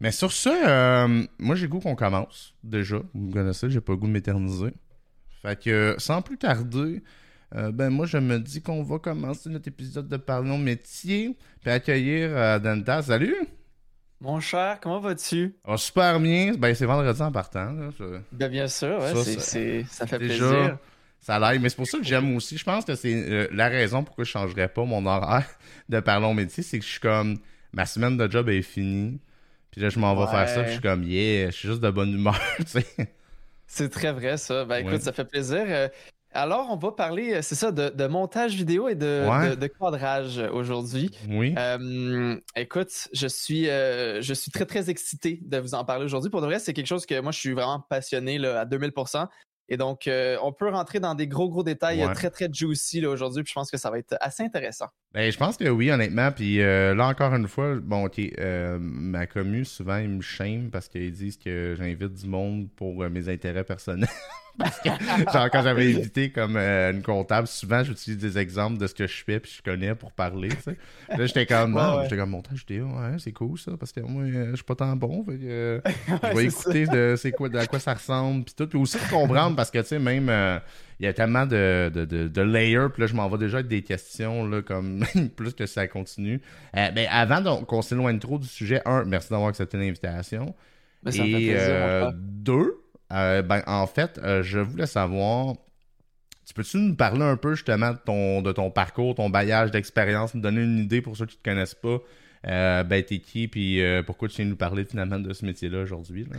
Mais sur ça, euh, moi j'ai goût qu'on commence déjà. Vous me connaissez, j'ai pas le goût de m'éterniser. Fait que sans plus tarder, euh, ben moi je me dis qu'on va commencer notre épisode de Parlons métier, puis accueillir euh, Danta. Salut! Mon cher, comment vas-tu? Oh, super bien. Ben c'est vendredi en partant. Là. Ben, bien sûr, ouais, Ça, c'est- ça- c'est- ça fait Déjà, plaisir. Ça l'aide, mais c'est pour ça que j'aime aussi. Je pense que c'est euh, la raison pourquoi je changerais pas mon horaire de Parlons métier, c'est que je suis comme ma semaine de job est finie. Puis là, je m'en vais Ouais. faire ça, puis je suis comme yeah, je suis juste de bonne humeur, tu sais. C'est très vrai, ça. Ben écoute, Ouais. ça fait plaisir. Euh, Alors, on va parler, euh, c'est ça, de, de montage vidéo et de, Ouais. de- de cadrage aujourd'hui. Oui. Euh, écoute, je suis, euh, je suis très, très excité de vous en parler aujourd'hui. Pour de vrai, c'est quelque chose que moi, je suis vraiment passionné là, à 2000%. Et donc, euh, on peut rentrer dans des gros, gros détails euh, Ouais. très, très juicy aujourd'hui. Puis je pense que ça va être assez intéressant. Ben, je pense que oui, honnêtement. Puis euh, là, encore une fois, bon, ok, euh, ma commu, souvent, ils me shame parce qu'ils disent que j'invite du monde pour mes intérêts personnels. parce que, genre, quand j'avais invité comme euh, une comptable, souvent, j'utilise des exemples de ce que je fais puis je connais pour parler, tu sais. Là, j'étais comme, Ouais, non, ouais. j'étais comme montage vidéo, ouais, c'est cool ça, parce que moi, euh, je suis pas tant bon. Fait que, euh, je vais écouter de, c'est quoi, de à quoi ça ressemble, puis tout. Puis aussi de comprendre, parce que, tu sais, même, euh, il y a tellement de, de, de, de layers, puis là, je m'en vais déjà avec des questions, là, comme plus que ça continue. Euh, ben, avant qu'on s'éloigne trop du sujet, un, merci d'avoir accepté l'invitation. Mais fait Et euh, deux, euh, ben, en fait, euh, je voulais savoir, tu peux-tu nous parler un peu justement de ton, de ton parcours, ton bailliage d'expérience, nous donner une idée pour ceux qui ne te connaissent pas, euh, ben, t'es qui, puis pourquoi tu viens nous parler finalement de ce métier-là aujourd'hui? là?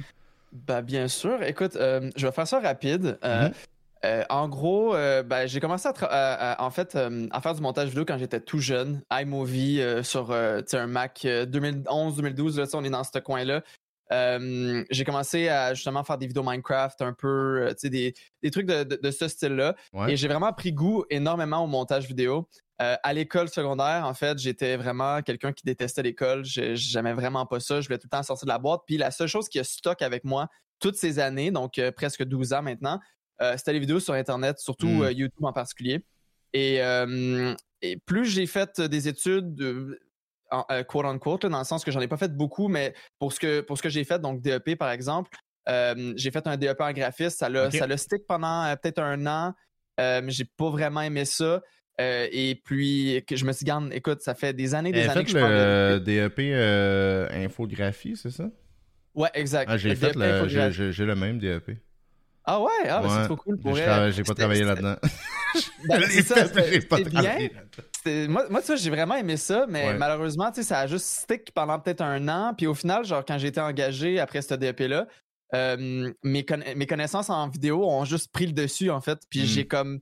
Ben, bien sûr. Écoute, je vais faire ça rapide. Euh, en gros, euh, ben, j'ai commencé à, tra- à- à- en fait, euh, à faire du montage vidéo quand j'étais tout jeune. iMovie sur un Mac 2011-2012, là, tu sais, on est dans ce coin-là. Euh, j'ai commencé à justement faire des vidéos Minecraft, un peu, euh, tu sais, des, des trucs de, de- de ce style-là. Ouais. Et j'ai vraiment pris goût énormément au montage vidéo. Euh, à l'école secondaire, en fait, j'étais vraiment quelqu'un qui détestait l'école. Je- J'aimais vraiment pas ça. Je voulais tout le temps sortir de la boîte. Puis la seule chose qui a stock avec moi toutes ces années, donc euh, presque 12 ans maintenant, c'était les vidéos sur Internet, surtout Mm. euh, YouTube en particulier. Et, et plus j'ai fait des études, en- euh, quote unquote, là, dans le sens que j'en ai pas fait beaucoup, mais pour ce que, pour ce que j'ai fait, donc DEP par exemple, euh, j'ai fait un DEP en graphisme. Ça l'a ça l'a stick pendant euh, peut-être un an. Euh, mais j'ai pas vraiment aimé ça. Et puis, que je me suis dit, Garde, écoute, ça fait des années, des années que je parle le de... DEP euh, infographie, c'est ça? Ouais, exact. Ah, j'ai Le fait le, j'ai le même DEP. Ah ouais, ah, Ouais. c'est trop cool pour tra- j'ai pas travaillé là-dedans. ben, ça, j'ai pas travaillé là-dedans. Moi, moi, tu vois, j'ai vraiment aimé ça, mais Ouais. malheureusement, tu sais, ça a juste stick pendant peut-être un an. Puis au final, genre, quand j'ai été engagé après ce DEP-là, euh, mes, conna- mes connaissances en vidéo ont juste pris le dessus, en fait. Puis Mm. j'ai comme.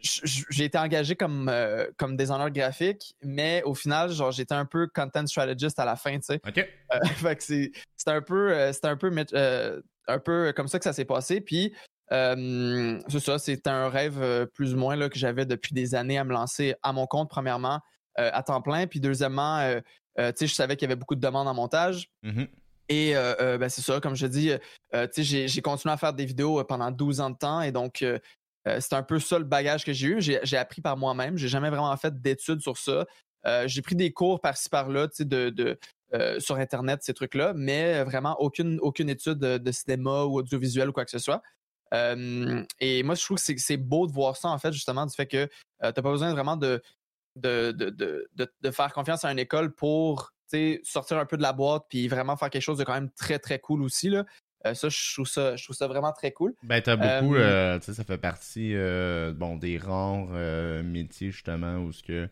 j- j- J'ai été engagé comme, euh, comme designer graphique, mais au final, genre, j'étais un peu content strategist à la fin, tu sais. OK. Euh, fait que c'est un peu c'est un peu euh, un peu comme ça que ça s'est passé puis euh, c'est ça c'était un rêve euh, plus ou moins là, que j'avais depuis des années à me lancer à mon compte premièrement euh, à temps plein puis deuxièmement euh, tu sais je savais qu'il y avait beaucoup de demandes en montage Mhm. et ben, c'est ça, comme je dis, tu sais, j'ai, continué à faire des vidéos pendant 12 ans de temps et donc c'est un peu ça le bagage que j'ai eu. J'ai, appris par moi-même. J'ai jamais vraiment fait d'études sur ça. J'ai pris des cours par-ci par-là, tu sais, de, de, euh, sur Internet, ces trucs-là, mais vraiment aucune, aucune étude de, de cinéma ou audiovisuel ou quoi que ce soit. Euh, et moi, je trouve que c'est, beau de voir ça, en fait, justement, du fait que tu n'as pas besoin vraiment de, de, de, de, faire confiance à une école pour sortir un peu de la boîte puis vraiment faire quelque chose de quand même très très cool aussi là. Euh, ça, je trouve ça, je trouve ça vraiment très cool. Ben, t'as beaucoup, Euh, euh, tu sais, ça fait partie, euh, bon, des rares euh, métiers, justement, où ce que,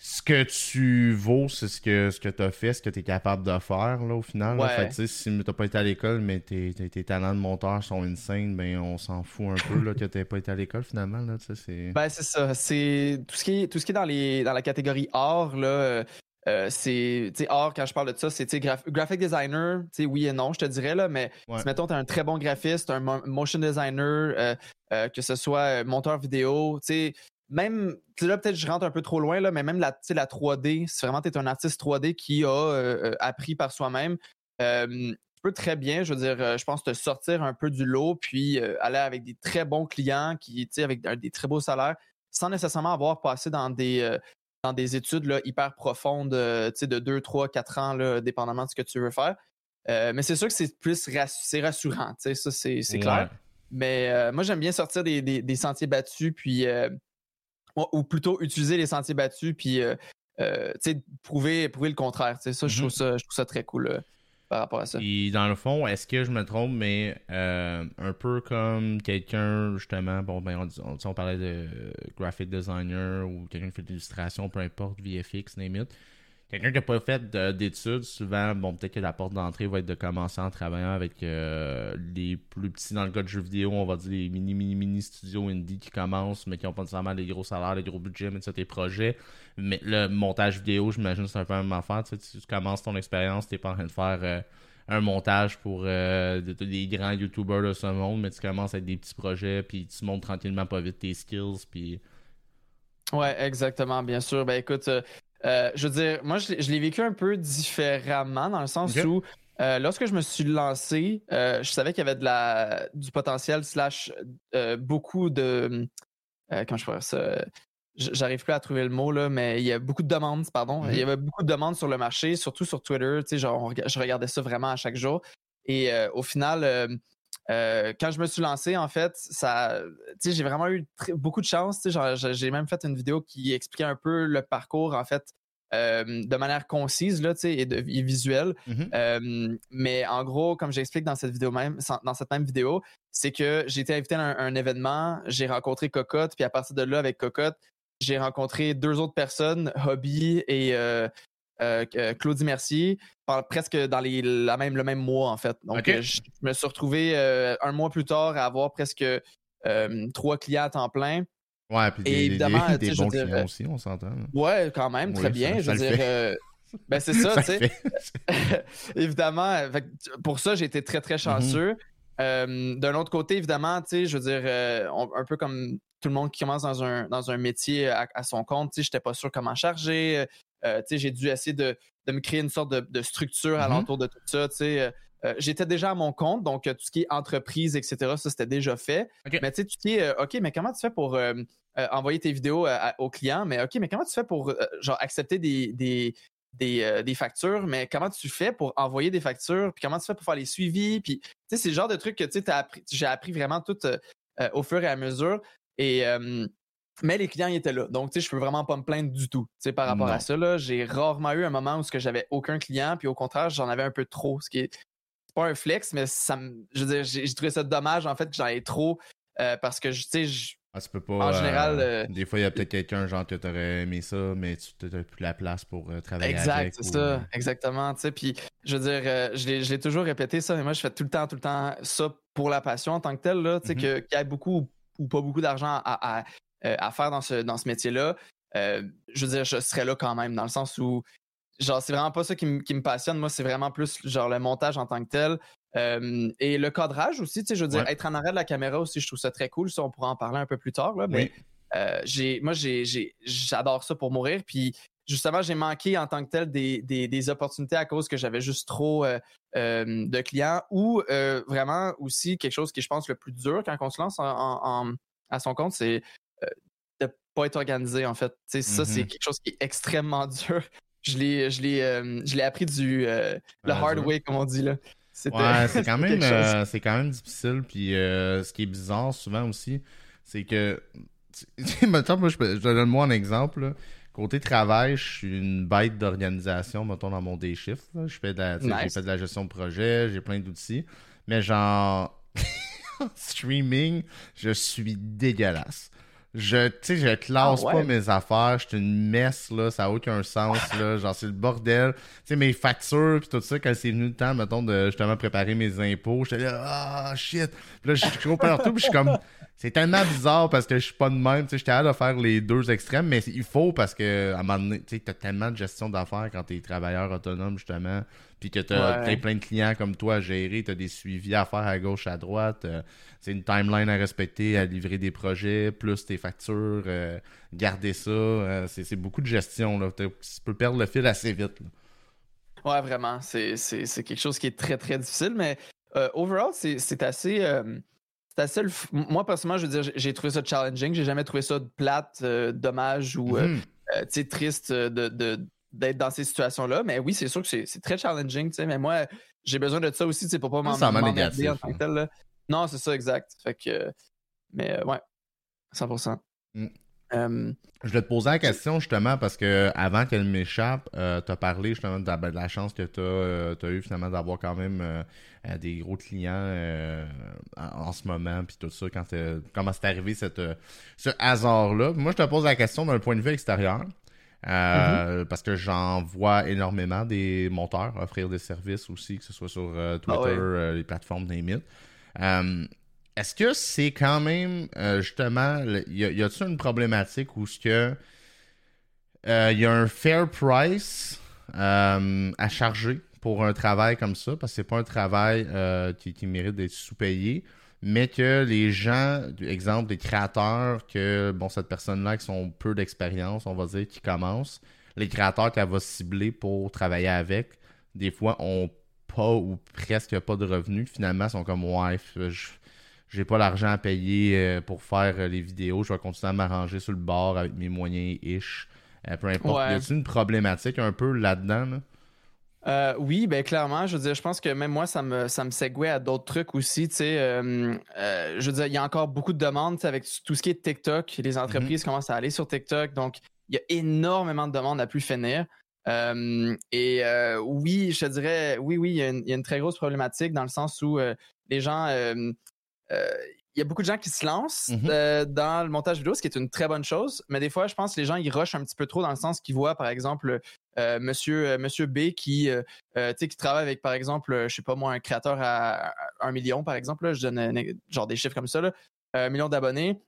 ce que tu vaux, c'est ce que, ce que t'as fait, ce que t'es capable de faire, là, au final. là. Ouais. Fait tu si t'as pas été à l'école, mais tes, tes, tes talents de monteur sont insane, ben, on s'en fout un peu, là, que t'aies pas été à l'école, finalement, là, tu c'est... Ben c'est ça, c'est tout ce qui est tout ce qui est dans les dans la catégorie art là. euh, euh, c'est tu quand je parle de ça c'est tu graph- graphic designer tu oui et non je te dirais là mais Ouais. si mettons t'es un très bon graphiste un mo- motion designer euh, euh, que ce soit monteur vidéo tu sais même tu sais, là peut-être je rentre un peu trop loin là mais même la tu la 3D si vraiment t'es un artiste 3D qui a euh, euh, appris par soi-même euh, tu peux très bien je veux dire je pense te sortir un peu du lot puis euh, aller avec des très bons clients qui tu avec des très beaux salaires sans nécessairement avoir passé dans des dans des études là, hyper profondes, de 2, 3, 4 ans, là, dépendamment de ce que tu veux faire. mais c'est sûr que c'est plus rassurant, ça c'est clair. Mais moi j'aime bien sortir des, sentiers battus, puis ou plutôt utiliser les sentiers battus, puis prouver, prouver le contraire. Ça, je, mm-hmm. trouve ça, je trouve ça très cool par rapport à ça. Et dans le fond, est-ce que je me trompe, mais euh, un peu comme quelqu'un, justement, bon, ben, on, on, parlait de graphic designer ou quelqu'un qui fait de l'illustration, peu importe, VFX, name it. Quelqu'un qui n'a pas fait d'études, souvent, bon, peut-être que la porte d'entrée va être de commencer en travaillant avec euh, les plus petits, dans le cas de jeux vidéo, on va dire les mini, mini, mini studios indie qui commencent, mais qui n'ont pas nécessairement les gros salaires, les gros budgets, mais ça, tes projets. Mais le montage vidéo, j'imagine, c'est un peu la même affaire. Tu, sais, tu commences ton expérience, tu n'es pas en train de faire euh, un montage pour euh, des grands YouTubers de ce monde, mais tu commences avec des petits projets, puis tu montes tranquillement pas vite tes skills, puis. Ouais, exactement, bien sûr. Ben écoute, euh, je veux dire, moi, je, l'ai vécu un peu différemment dans le sens où, euh, lorsque je me suis lancé, euh, je savais qu'il y avait de la, du potentiel, slash, beaucoup de. comment je pourrais ça? J'arrive plus à trouver le mot, là, mais il y a beaucoup de demandes, pardon. Il y mhm. avait beaucoup de demandes sur le marché, surtout sur Twitter. Tu sais, genre, je regardais ça vraiment à chaque jour. Et au final, quand je me suis lancé, en fait, ça, j'ai vraiment eu beaucoup de chance. J'ai même fait une vidéo qui expliquait un peu le parcours, en fait, de manière concise là, et, de, visuelle. Mmh mais en gros, comme j'explique dans cette vidéo même, dans cette même vidéo, c'est que j'ai été invité à un, événement, j'ai rencontré Cocotte, puis à partir de là, avec Cocotte, j'ai rencontré deux autres personnes, Hobby et euh, euh, Claudie Mercier, presque dans les, la même, le même mois, en fait. Donc, euh, je, me suis retrouvé un mois plus tard à avoir presque trois clients à temps plein. Ouais, puis des, évidemment, des, bons clients aussi, on s'entend. Ouais, quand même, très bien. je veux dire, ben c'est ça, tu sais. évidemment, pour ça, j'ai été très, très mm-hmm. chanceux. D'un autre côté, évidemment, tu sais, je veux dire, un peu comme tout le monde qui commence dans un, dans un métier à, à son compte, tu sais, j'étais pas sûr comment charger. Euh, j'ai dû essayer de, me créer une sorte de, structure mm-hmm. alentour de tout ça. Euh, euh, j'étais déjà à mon compte, donc tout ce qui est entreprise, etc., ça c'était déjà fait. Mais tu sais, tu dis, OK, mais comment tu fais pour envoyer tes vidéos aux clients? Mais OK, mais comment tu fais pour genre accepter des, des, factures? Mais comment tu fais pour envoyer des factures? Puis comment tu fais pour faire les suivis? Puis tu sais, c'est le genre de truc que tu j'ai appris vraiment tout au fur et à mesure. Et mais les clients étaient là. Donc, tu sais, je peux vraiment pas me plaindre du tout. Tu sais, par rapport à ça, j'ai rarement eu un moment où j'avais aucun client, puis au contraire, j'en avais un peu trop. Ce qui est pas un flex, mais ça me, je veux dire, j'ai trouvé ça dommage, en fait, que j'en ai trop, euh, parce que, tu sais, ah, peux pas, en général. Euh, des fois, il y a peut-être quelqu'un, genre, que t'aurais aimé ça, mais tu n'as plus la place pour euh, travailler exact, avec. Exact, c'est ça. Exactement. Tu sais, puis, je veux dire, je l'ai toujours répété ça, mais moi, je fais tout le temps, tout le temps ça pour la passion en tant que telle, là. Tu sais, mm-hmm. qu'il y ait beaucoup ou pas beaucoup d'argent à, euh, à faire dans ce, dans ce métier-là, euh, je veux dire, je serais là quand même, dans le sens où, genre, c'est vraiment pas ça qui, me passionne. Moi, c'est vraiment plus, genre, le montage en tant que tel. Euh, et le cadrage aussi, tu sais, je veux dire, être en arrêt de la caméra aussi, je trouve ça très cool. Ça, on pourra en parler un peu plus tard, là, mais j'ai, moi, j'ai, j'adore ça pour mourir. Puis, justement, j'ai manqué en tant que tel des, des, opportunités à cause que j'avais juste trop de clients ou vraiment aussi quelque chose qui, je pense, le plus dur quand on se lance à son compte, c'est de pas être organisé, en fait. Ça, c'est mm-hmm. quelque chose qui est extrêmement dur. Je l'ai, je l'ai, euh, je l'ai appris du euh, le hard way, comme on dit là. Ouais, c'est quand même, euh, c'est quand même difficile. Puis ce qui est bizarre souvent aussi, c'est que, maintenant, moi, je, je donne-moi un exemple. Côté travail, je suis une bête d'organisation, mettons, dans mon day shift. Je fais de la, J'ai fait de la gestion de projet, j'ai plein d'outils. Mais genre, streaming, je suis dégueulasse. Je, tu sais, je classe ah pas mes affaires, je suis une messe, là, ça n'a aucun sens, là, genre, c'est le bordel. Tu sais, mes factures, puis tout ça, quand c'est venu le temps, mettons, de justement préparer mes impôts, j'étais là, ah, shit. Puis là, je suis partout, puis je suis comme, c'est tellement bizarre parce que je suis pas de même, tu sais, j'étais hâte de faire les deux extrêmes, mais il faut parce que, à un moment donné, tu sais, t'as tellement de gestion d'affaires quand t'es travailleur autonome, justement puis que tu as plein de clients comme toi à gérer, tu as des suivis à faire à gauche, à droite, euh, c'est une timeline à respecter, à livrer des projets, plus tes factures, euh, garder ça, euh, c'est beaucoup de gestion. Là. Tu peux perdre le fil assez vite. Ouais, vraiment, c'est quelque chose qui est très très difficile, mais overall, c'est assez... assez Moi, personnellement, je veux dire, j'ai trouvé ça challenging. J'ai jamais trouvé ça plate, dommage ou mm-hmm. triste de, d'être dans ces situations-là. Mais oui, c'est sûr que c'est, très challenging. Mais moi, j'ai besoin de ça aussi pour pas m'emmerder en tant que tel. Non, c'est ça, exact. Fait que, mais ouais, 100%. Euh, je vais te poser la question justement parce que avant qu'elle m'échappe, euh, tu as parlé justement de la, chance que tu as, euh, eu finalement d'avoir quand même des gros clients en, ce moment, puis tout ça, quand comment c'est arrivé cette, ce hasard-là. Moi, je te pose la question d'un point de vue extérieur. Mm-hmm. Parce que j'en vois énormément des monteurs offrir des services aussi, que ce soit sur ah Twitter, les plateformes des est-ce que c'est quand même, euh, justement, y a-t-il une problématique où ce que euh, il y a un fair price euh, à charger pour un travail comme ça, parce que c'est pas un travail qui, mérite d'être sous-payé, mais que les gens, exemple, des créateurs, que, bon, cette personne-là, qui sont peu d'expérience, on va dire, qui commence, les créateurs qu'elle va cibler pour travailler avec, des fois, ont pas ou presque pas de revenus. Finalement, sont comme, ouais, je, j'ai pas l'argent à payer euh, pour faire euh, les vidéos, je vais continuer à m'arranger sur le bord avec mes moyens ish. Euh, peu importe. Y a une problématique un peu là-dedans? Oui, ben clairement, je veux dire, je pense que même moi, ça me, ça me à d'autres trucs aussi. Tu sais, je veux dire, il y a encore beaucoup de demandes avec tout ce qui est TikTok. Les mhm. entreprises commencent à aller sur TikTok, donc il y a énormément de demandes à plus finir. et oui, je te dirais, oui, oui, il y, a une très grosse problématique dans le sens où les gens euh, y a beaucoup de gens qui se lancent mhm. euh, dans le montage vidéo, ce qui est une très bonne chose. Mais des fois, je pense que les gens ils rushent un petit peu trop dans le sens qu'ils voient, par exemple, euh, monsieur, monsieur B qui, qui travaille avec, par exemple, je sais pas moi, un créateur à, un million, par exemple. je donne genre des chiffres comme ça, un million d'abonnés,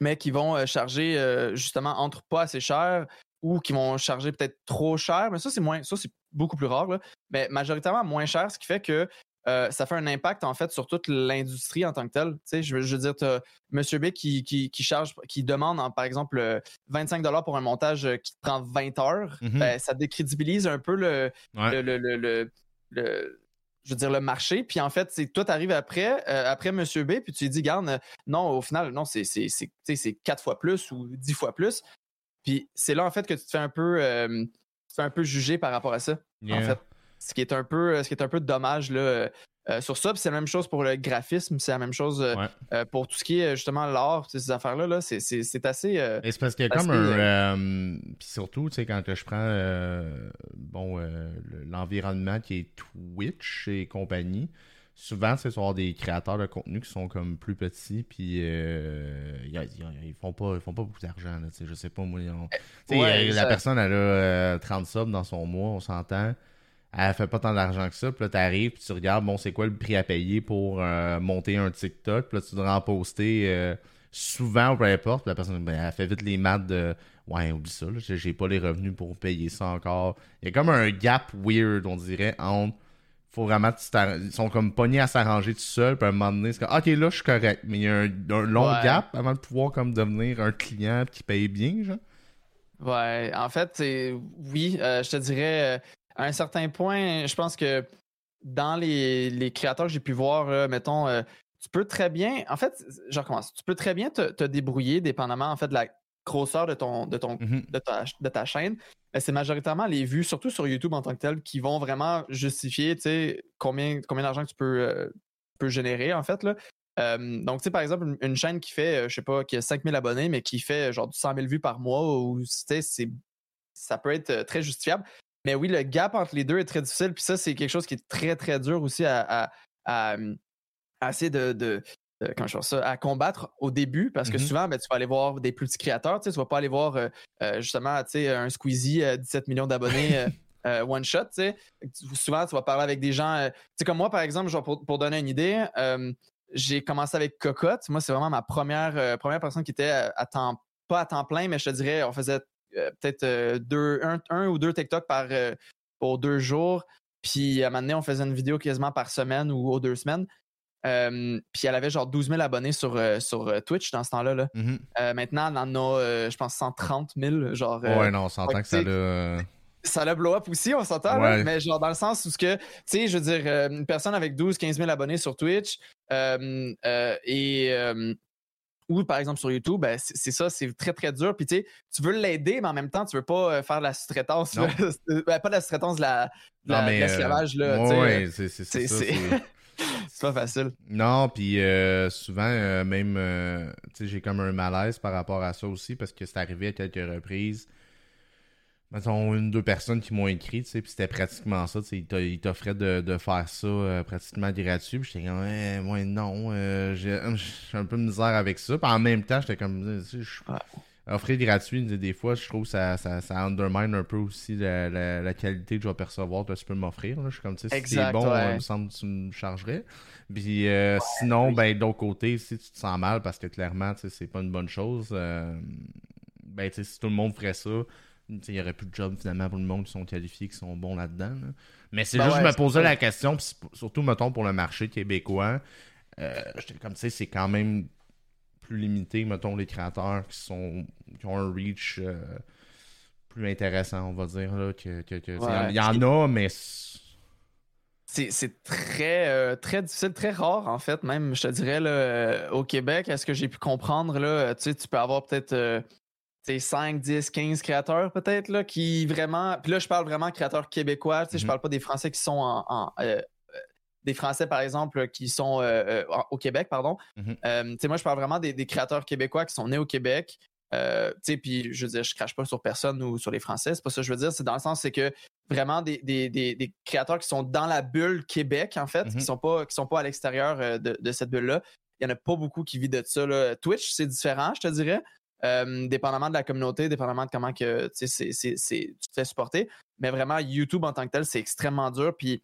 mais qui vont charger justement entre pas assez cher ou qui vont charger peut-être trop cher. Mais ça, c'est moins, ça, c'est beaucoup plus rare. Mais majoritairement moins cher, ce qui fait que euh, ça fait un impact en fait sur toute l'industrie en tant que telle. Tu sais, je, veux dire, tu as Monsieur B qui, qui, charge, qui demande par exemple 25 dollars pour un montage euh, qui prend 20 heures. Mm-hmm. ben, ça décrédibilise un peu le, le, je veux dire, le marché. Puis en fait, c'est toi, tu arrives après, euh, après Monsieur B, puis tu lui dis, garde, non, au final, non, c'est quatre fois plus ou dix fois plus. Puis c'est là, en fait, que tu te fais un peu, un peu juger par rapport à ça. En fait ce qui est un peu, ce qui est un peu dommage là, euh, sur ça. c'est la même chose pour le graphisme, c'est la même chose euh, euh, pour tout ce qui est justement l'art, ces affaires-là. -là, c'est, assez. c'est parce qu'il y a comme un. Puis surtout, tu sais, quand je prends bon, l'environnement qui est Twitch et compagnie, souvent, c'est sur des créateurs de contenu qui sont comme plus petits, puis ils, font pas, ils font pas beaucoup d'argent. Je sais pas, moi. la personne, elle a 30 subs dans son mois, on s'entend elle fait pas tant d'argent que ça. Puis là, t'arrives, puis tu regardes, bon, c'est quoi le prix à payer pour euh, monter un TikTok? Puis là, tu devrais en poster euh, souvent ou peu importe. Puis la personne, ben, elle fait vite les maths de Ouais, oublie ça, j'ai pas les revenus pour payer ça encore. Il y a comme un gap weird, on dirait, entre. Faut vraiment. Ils sont comme pognés à s'arranger tout seul. Puis à un moment donné, c'est comme Ok, là, je suis correct. Mais il y a un, long gap avant de pouvoir comme devenir un client qui paye bien, genre. Ouais, en fait, oui, euh, je te dirais, à un certain point, je pense que dans les, créateurs que j'ai pu voir, mettons, euh, tu peux très bien, en fait, je recommence, tu peux très bien te, débrouiller dépendamment en fait de la grosseur de ton de ton mm-hmm. de, ta, chaîne. Mais c'est majoritairement les vues, surtout sur YouTube en tant que tel, qui vont vraiment justifier, tu sais, combien combien d'argent tu peux, euh, peux générer en fait là. donc, tu sais, par exemple, une, chaîne qui fait, je sais pas, qui a 5000 abonnés, mais qui fait genre du 100 000 vues par mois, ou c'est ça peut être très justifiable. Mais oui, le gap entre les deux est très difficile. Puis ça, c'est quelque chose qui est très, très dur aussi à, à, essayer de, ça, à combattre au début. Parce que mm-hmm. souvent, ben, tu vas aller voir des plus petits créateurs. Tu ne vas pas aller voir euh, euh, justement un Squeezie, 17 millions d'abonnés. Euh, one shot, Souvent, tu vas parler avec des gens. sais comme moi, par exemple, genre pour, donner une idée, j'ai commencé avec Cocotte. Moi, c'est vraiment ma première, première personne qui était à temps, pas à temps plein, mais je te dirais, on faisait euh, peut-être euh, deux, un, ou deux TikTok par, euh, pour deux jours. Puis à un moment donné, on faisait une vidéo quasiment par semaine ou aux deux semaines. puis elle avait genre 12 000 abonnés sur, sur Twitch dans ce temps-là. Là. Mm-hmm. maintenant, elle en a, je pense, 130 000. Genre, ouais, non, on s'entend que ça l'a. Ça l'a blow up aussi, on s'entend, mais genre dans le sens où, ce que, tu sais, je veux dire, une personne avec 12-15 000 abonnés sur Twitch et ou par exemple sur YouTube, ben, c'est ça, c'est très très dur. Puis tu sais, tu veux l'aider, mais en même temps, tu veux pas faire la sous-traitance. Ben, pas la sous-traitance, la, l'esclavage. oui, c'est ça. c'est pas facile. Non, puis euh, souvent, euh, même, euh, tu sais, j'ai comme un malaise par rapport à ça aussi parce que c'est arrivé à quelques reprises. Mettons, une deux personnes qui m'ont écrit, tu sais, puis c'était pratiquement ça, tu sais, ils t'offraient de, faire ça pratiquement gratuit, puis j'étais comme, ouais, moi, non, j'ai un peu de misère avec ça, puis en même temps, j'étais comme, je offrir gratuit, des fois, je trouve que ça, ça, ça undermine un peu aussi la, la, qualité que je vais percevoir que tu peux m'offrir. Je suis comme, tu sais, si c'est bon, il me semble que tu me chargerais. Puis euh, sinon, ben, d'autre côté, si tu te sens mal parce que clairement, tu sais, c'est pas une bonne chose, euh, ben, tu sais, si tout le monde ferait ça, il y aurait plus de job finalement pour le monde qui sont qualifiés, qui sont bons là-dedans. Mais c'est ben juste, je me posais la question, surtout, mettons, pour le marché québécois, euh, comme, tu sais, c'est quand même plus limité, mettons, les créateurs qui sont qui ont un reach euh, plus intéressant, on va dire. Là, que, il y en a, mais. C'est très, euh, très difficile, très rare, en fait, même, je te dirais, là, euh, au Québec. Est-ce que j'ai pu comprendre, là, tu sais, tu peux avoir peut-être. 5, 10, 15 créateurs peut-être là qui vraiment puis là je parle vraiment créateurs québécois, je mm-hmm. parle pas des français qui sont en, des Français, par exemple, qui sont euh, euh, au Québec, pardon. Mhm. Euh, moi, je parle vraiment des, créateurs québécois qui sont nés au Québec. puis je veux dire, je crache pas sur personne ou sur les Français, c'est pas ça que je veux dire. C'est dans le sens, c'est que vraiment des, créateurs qui sont dans la bulle Québec, en fait, qui mhm. sont pas qui sont pas à l'extérieur de, cette bulle-là. Il y en a pas beaucoup qui vivent de ça. Twitch, c'est différent, je te dirais. Dépendamment de la communauté, dépendamment de comment que, tu te fais supporter. Mais vraiment, YouTube en tant que tel, c'est extrêmement dur. Puis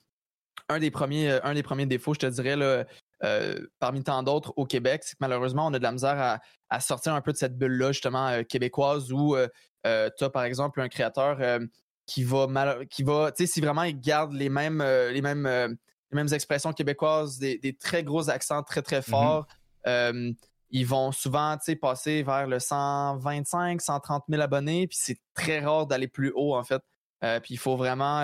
un des premiers, euh, un des premiers défauts, je te dirais, là, euh, parmi tant d'autres au Québec, c'est que malheureusement, on a de la misère à, sortir un peu de cette bulle-là, justement, euh, québécoise, où tu as, par exemple, un créateur qui va mal, qui va, tu sais, si vraiment il garde les mêmes, les mêmes, les mêmes expressions québécoises, des, très gros accents très, très mm-hmm. forts, ils vont souvent, tu sais, passer vers le 125, 130 000 abonnés, puis c'est très rare d'aller plus haut, en fait. puis il faut vraiment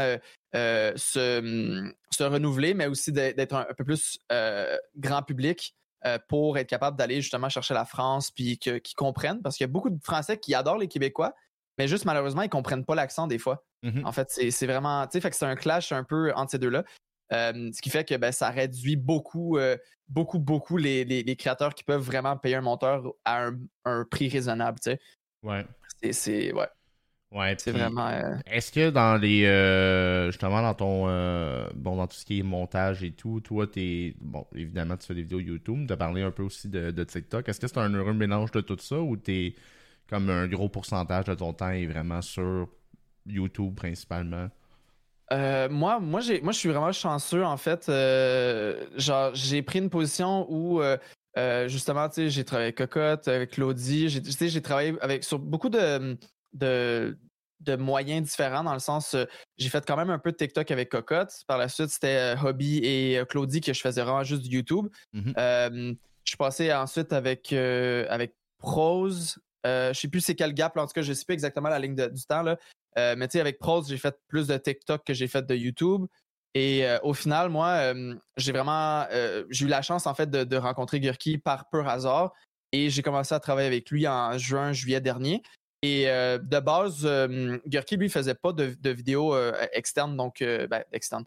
euh, hum, se, renouveler, mais aussi d'être un, peu plus euh, grand public euh, pour être capable d'aller justement chercher la France puis qu'ils comprennent. Parce qu'il y a beaucoup de Français qui adorent les Québécois, mais juste malheureusement, ils comprennent pas l'accent des fois. Mm-hmm. En fait, c'est vraiment. Tu sais, c'est un clash un peu entre ces deux-là. Ce qui fait que ben, ça réduit beaucoup, beaucoup, beaucoup les, créateurs qui peuvent vraiment payer un monteur à un, prix raisonnable. Tu sais. Ouais. C'est. Ouais. Ouais, c'est vraiment. Euh, est-ce que dans les. Euh, justement, dans ton. Euh, bon, dans tout ce qui est montage et tout, toi, t'es. Bon, évidemment, tu fais des vidéos YouTube. Tu as parlé un peu aussi de, TikTok. Est-ce que c'est un heureux mélange de tout ça ou t'es. Comme un gros pourcentage de ton temps est vraiment sur YouTube principalement? Moi, moi, j'ai, moi, je suis vraiment chanceux en fait. genre, j'ai pris une position où justement, tu sais, j'ai travaillé avec Cocotte, avec Claudie. J'ai, j'ai travaillé avec sur beaucoup de, de, de moyens différents dans le sens euh, j'ai fait quand même un peu de TikTok avec Cocotte. Par la suite, c'était euh, Hobby et euh, Claudie que je faisais vraiment juste du YouTube. Mm-hmm. je suis passé ensuite avec, avec Prose. je sais plus c'est quel gap, en tout cas, je sais pas exactement la ligne du temps. Là. Mais tu sais, avec Prose, j'ai fait plus de TikTok que j'ai fait de YouTube. Et au final, moi, j'ai vraiment j'ai eu la chance en fait de, de rencontrer Gurki par pur hasard. Et j'ai commencé à travailler avec lui en juin, juillet dernier. Et euh, de base, euh, Gurki, lui, faisait pas de, vidéos euh, externes, donc ben, externes.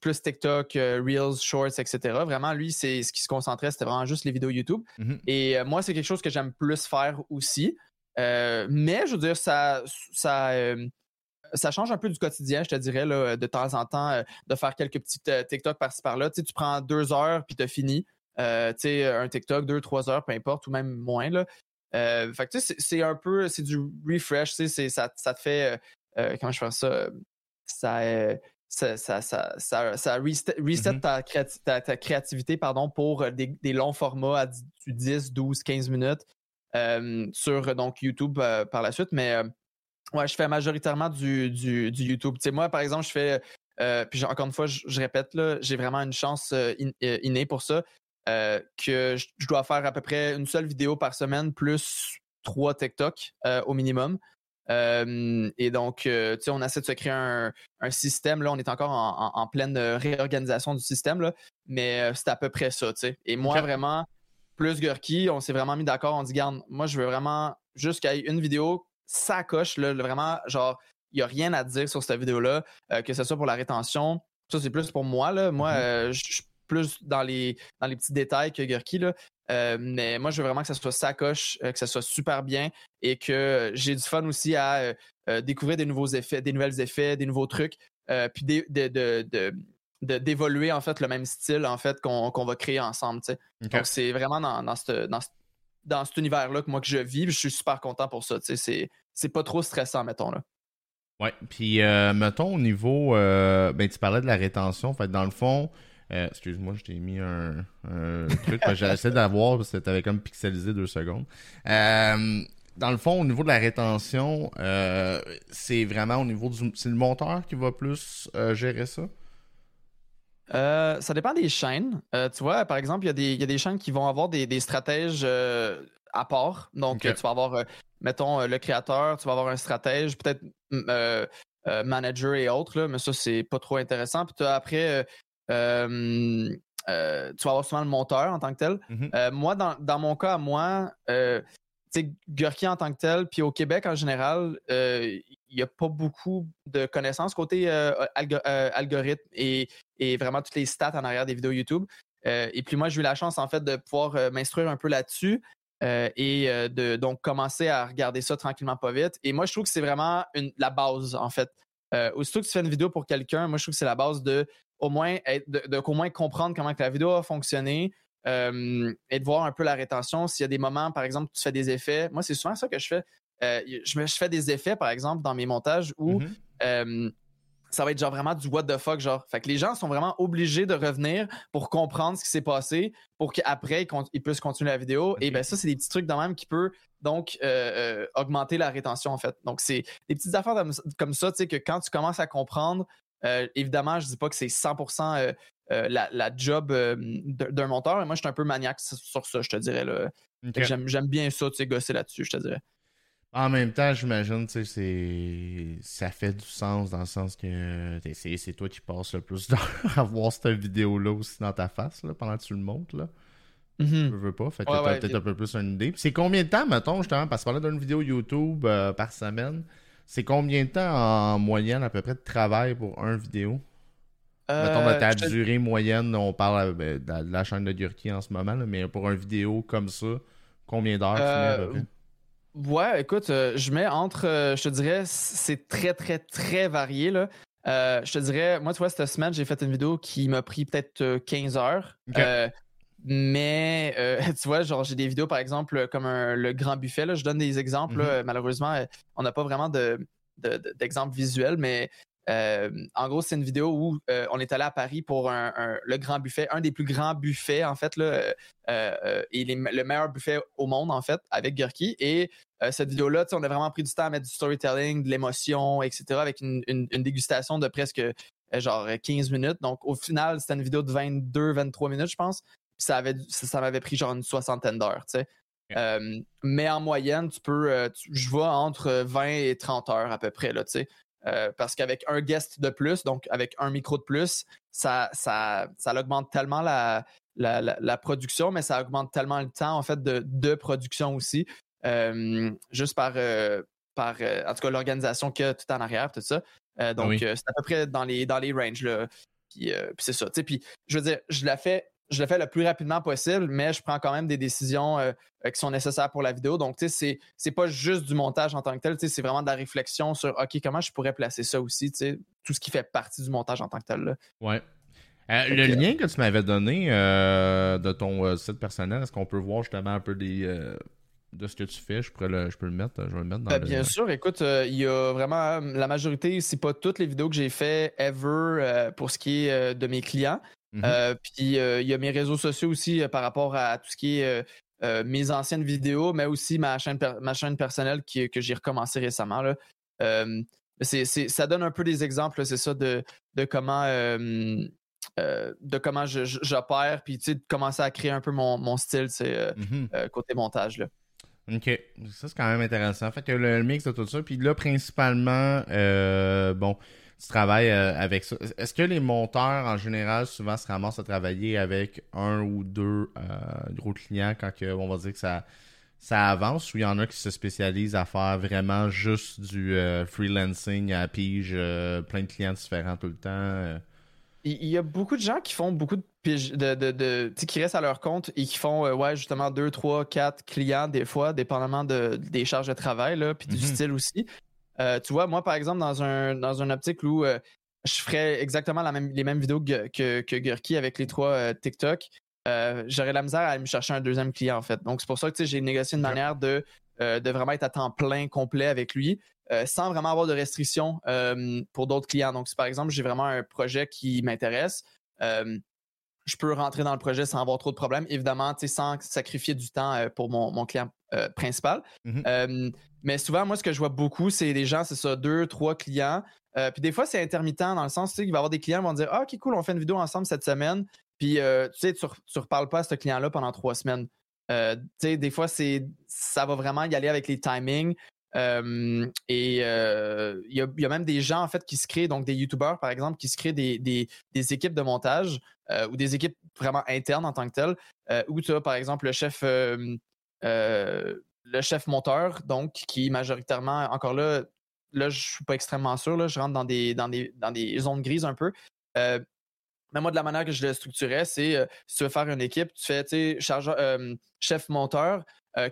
plus TikTok, Reels, Shorts, etc. Vraiment, lui, c'est ce qui se concentrait, c'était vraiment juste les vidéos YouTube. Mm-hmm. Et moi, c'est quelque chose que j'aime plus faire aussi. Mais je veux dire, ça, ça, ça change un peu du quotidien, je te dirais, là, de temps en temps, de faire quelques petites TikTok par-ci par-là. Tu, tu prends deux heures puis tu as fini. tu sais, un TikTok, deux, trois heures, peu importe, ou même moins. Là. Euh, fait que tu sais, c'est un peu, c'est du refresh, tu sais, ça, ça te fait, euh, euh, comment je fais ça, ça, ça, ça, ça, ça reset, mm-hmm. ta, ta, créativité pardon, pour des, des, longs formats à 10, 12, 15 minutes sur donc YouTube par la suite. Mais ouais, je fais majoritairement du, du, du YouTube. Moi, par exemple, je fais, puis encore une fois, je, répète, j'ai vraiment une chance innée pour ça. Euh, que je, dois faire à peu près une seule vidéo par semaine plus trois TikTok euh, au minimum. Euh, et donc, tu sais, on essaie de se créer un, système. Là, on est encore en, pleine réorganisation du système, là, mais c'est à peu près ça. tu sais. Et moi, vraiment, plus Gurky, on s'est vraiment mis d'accord. On dit, garde, moi, je veux vraiment juste qu'il y ait une vidéo, ça coche, là, vraiment, genre, il n'y a rien à dire sur cette vidéo-là, euh, que ce soit pour la rétention. Ça, c'est plus pour moi, là. Moi, mm-hmm. je suis plus dans les, dans les petits détails que Gurky, là. mais moi, je veux vraiment que ça soit ça coche, que ça soit super bien et que j'ai du fun aussi à découvrir des nouveaux effets, des nouvelles effets, des nouveaux trucs. puis de, de, d'évoluer en fait le même style en fait qu'on va créer ensemble. Donc c'est vraiment dans, dans, dans, cet univers-là que moi que je vis, je suis super content pour ça. C'est pas trop stressant, mettons là. Ouais, puis euh, mettons au niveau euh, ben tu parlais de la rétention, fait dans le fond, euh, excuse-moi, je t'ai mis un, truc, j'essaie d'avoir parce que t'avais comme pixelisé deux secondes. dans le fond, au niveau de la rétention, c'est vraiment au niveau du. C'est le monteur qui va plus gérer ça? Euh, ça dépend des chaînes. Euh, tu vois, par exemple, il y, a des chaînes qui vont avoir des, stratèges euh, à part. Donc, tu vas avoir, mettons, le créateur, tu vas avoir un stratège, peut-être manager et autres, mais ça, c'est pas trop intéressant. Puis après, tu vas avoir souvent le monteur en tant que tel. Mm-hmm. moi, dans, mon cas, moi, tu sais, en tant que tel, puis au Québec en général, il n'y a pas beaucoup de connaissances côté euh, euh, algorithme et, vraiment toutes les stats en arrière des vidéos YouTube. Euh, et puis moi, j'ai eu la chance en fait de pouvoir m'instruire un peu là-dessus et de donc commencer à regarder ça tranquillement pas vite. Et moi, je trouve que c'est vraiment la base en fait. aussitôt que tu fais une vidéo pour quelqu'un, moi je trouve que c'est la base de au moins de, moins comprendre comment que la vidéo a fonctionné, et de voir un peu la rétention. S'il y a des moments, par exemple, tu fais des effets, moi, c'est souvent ça que je fais. Euh, je, fais des effets, par exemple, dans mes montages où mm-hmm. euh, ça va être genre vraiment du what the fuck, genre. Fait que les gens sont vraiment obligés de revenir pour comprendre ce qui s'est passé, pour qu'après, ils, puissent continuer la vidéo. Et ben ça, c'est des petits trucs quand même qui peuvent donc euh, augmenter la rétention, en fait. Donc, c'est des petites affaires comme ça, tu sais, que quand tu commences à comprendre, évidemment, je dis pas que c'est 100% la, job d'un monteur, mais moi, je suis un peu maniaque sur ça, je te dirais. J'aime bien ça, tu sais, gosser là-dessus, je te dirais. En même temps, j'imagine, tu sais, ça fait du sens dans le sens que c'est toi qui passes le plus d'heures à voir cette vidéo-là aussi dans ta face là, pendant que tu le montes. Là. Mm -hmm. Je veux pas. Fait que t'as peut-être un peu plus une idée. C'est combien de temps, mettons, justement, parce que parlait d'une vidéo YouTube euh, par semaine, c'est combien de temps en moyenne à peu près de travail pour un vidéo? Euh, mettons, de ta durée moyenne, on parle euh, ben, de la chaîne de Gurki en ce moment, là, mais pour une vidéo comme ça, combien d'heures tu mets à peu près? Ouais, écoute, euh, je mets entre, euh, je te dirais, c'est très, très, très varié. Là. Euh, je te dirais, moi, tu vois, cette semaine, j'ai fait une vidéo qui m'a pris peut-être 15 heures. mais, tu vois, genre, j'ai des vidéos, par exemple, comme le grand buffet. Là, je donne des exemples. Mm-hmm. malheureusement, on n'a pas vraiment d'exemples de, visuels, mais euh, en gros, c'est une vidéo où euh, on est allé à Paris pour le grand buffet, un des plus grands buffets, en fait, là, euh, et le meilleur buffet au monde, en fait, avec Gurki. Et cette vidéo-là, on a vraiment pris du temps à mettre du storytelling, de l'émotion, etc., avec une, dégustation de presque genre 15 minutes. Donc, au final, c'était une vidéo de 22-23 minutes, je pense. ça, avait, ça, m'avait pris genre une soixantaine d'heures, tu sais. mais en moyenne, tu peux, je vois entre 20 et 30 heures à peu près, là, tu sais. Euh, parce qu'avec un guest de plus, donc avec un micro de plus, ça, ça, ça augmente tellement la, la, production, mais ça augmente tellement le temps en fait de, de production aussi. Euh, juste par, euh, par en tout cas l'organisation qu'il y a tout en arrière, tout ça. donc c'est à peu près dans les, dans les ranges. Là. Puis, c'est ça. Puis je veux dire, je la fais je le fais le plus rapidement possible, mais je prends quand même des décisions euh, euh, qui sont nécessaires pour la vidéo. Donc, tu sais, c'est pas juste du montage en tant que tel, c'est vraiment de la réflexion sur OK, comment je pourrais placer ça aussi, tu sais, tout ce qui fait partie du montage en tant que tel. Là. Ouais. Euh, le lien que tu m'avais donné de ton site personnel, est-ce qu'on peut voir justement un peu des, de ce que tu fais? Je, pourrais le, je peux le mettre, je vais le mettre dans ben, Bien sûr, écoute, il y a vraiment la majorité, si pas toutes les vidéos que j'ai fait ever pour ce qui est de mes clients. Euh, puis euh, il y a mes réseaux sociaux aussi euh, par rapport à tout ce qui est mes anciennes vidéos, mais aussi ma chaîne, ma chaîne personnelle qui, que j'ai recommencé récemment. Là. ça donne un peu des exemples, c'est ça, de, de comment de comment j'opère, puis de commencer à créer un peu mon, mon style, c'est mhm. côté montage. Là. OK. Ça, c'est quand même intéressant. En fait, y a le, mix de tout ça. Puis là, principalement, bon, tu travailles euh, avec ça. Est-ce que les monteurs, en général, souvent se ramassent à travailler avec un ou deux euh, gros clients quand on va dire que ça, ça avance ou il y en a qui se spécialisent à faire vraiment juste du euh, freelancing à pige, plein de clients différents tout le temps? Il y a beaucoup de gens qui font beaucoup de pige, de, de, qui restent à leur compte et qui font ouais justement deux, trois, quatre clients des fois, dépendamment de, des charges de travail, là, puis du mm-hmm. style aussi. Euh, tu vois, moi, par exemple, dans un, dans un optique où euh, je ferais exactement la même, les mêmes vidéos que, que, Gurki avec les trois euh, TikTok, j'aurais la misère à aller me chercher un deuxième client, en fait. Donc, c'est pour ça que j'ai négocié une manière de, de vraiment être à temps plein, complet avec lui, sans vraiment avoir de restrictions pour d'autres clients. Donc, si par exemple, j'ai vraiment un projet qui m'intéresse, je peux rentrer dans le projet sans avoir trop de problèmes, évidemment, sans sacrifier du temps pour mon, mon client principal. Mm-hmm. Mais souvent, moi, ce que je vois beaucoup, c'est des gens, c'est ça, deux, trois clients. Euh, puis des fois, c'est intermittent dans le sens, tu sais, qu'il va y avoir des clients qui vont dire Ah, ok, cool, on fait une vidéo ensemble cette semaine. Puis, euh, tu sais, tu, ne reparles pas à ce client-là pendant trois semaines. Euh, tu sais, des fois, c'est ça va vraiment y aller avec les timings. et il y, a, même des gens, en fait, qui se créent, donc des YouTubers, par exemple, qui se créent des, des équipes de montage ou des équipes vraiment internes en tant que telles, où tu as, par exemple, le chef le chef monteur, donc, qui majoritairement, encore là, là, je suis pas extrêmement sûr, là, je rentre dans des, dans des, dans des zones grises un peu. Euh, mais moi, de la manière que je le structurais, c'est euh, si tu veux faire une équipe, tu fais, tu euh, chef monteur,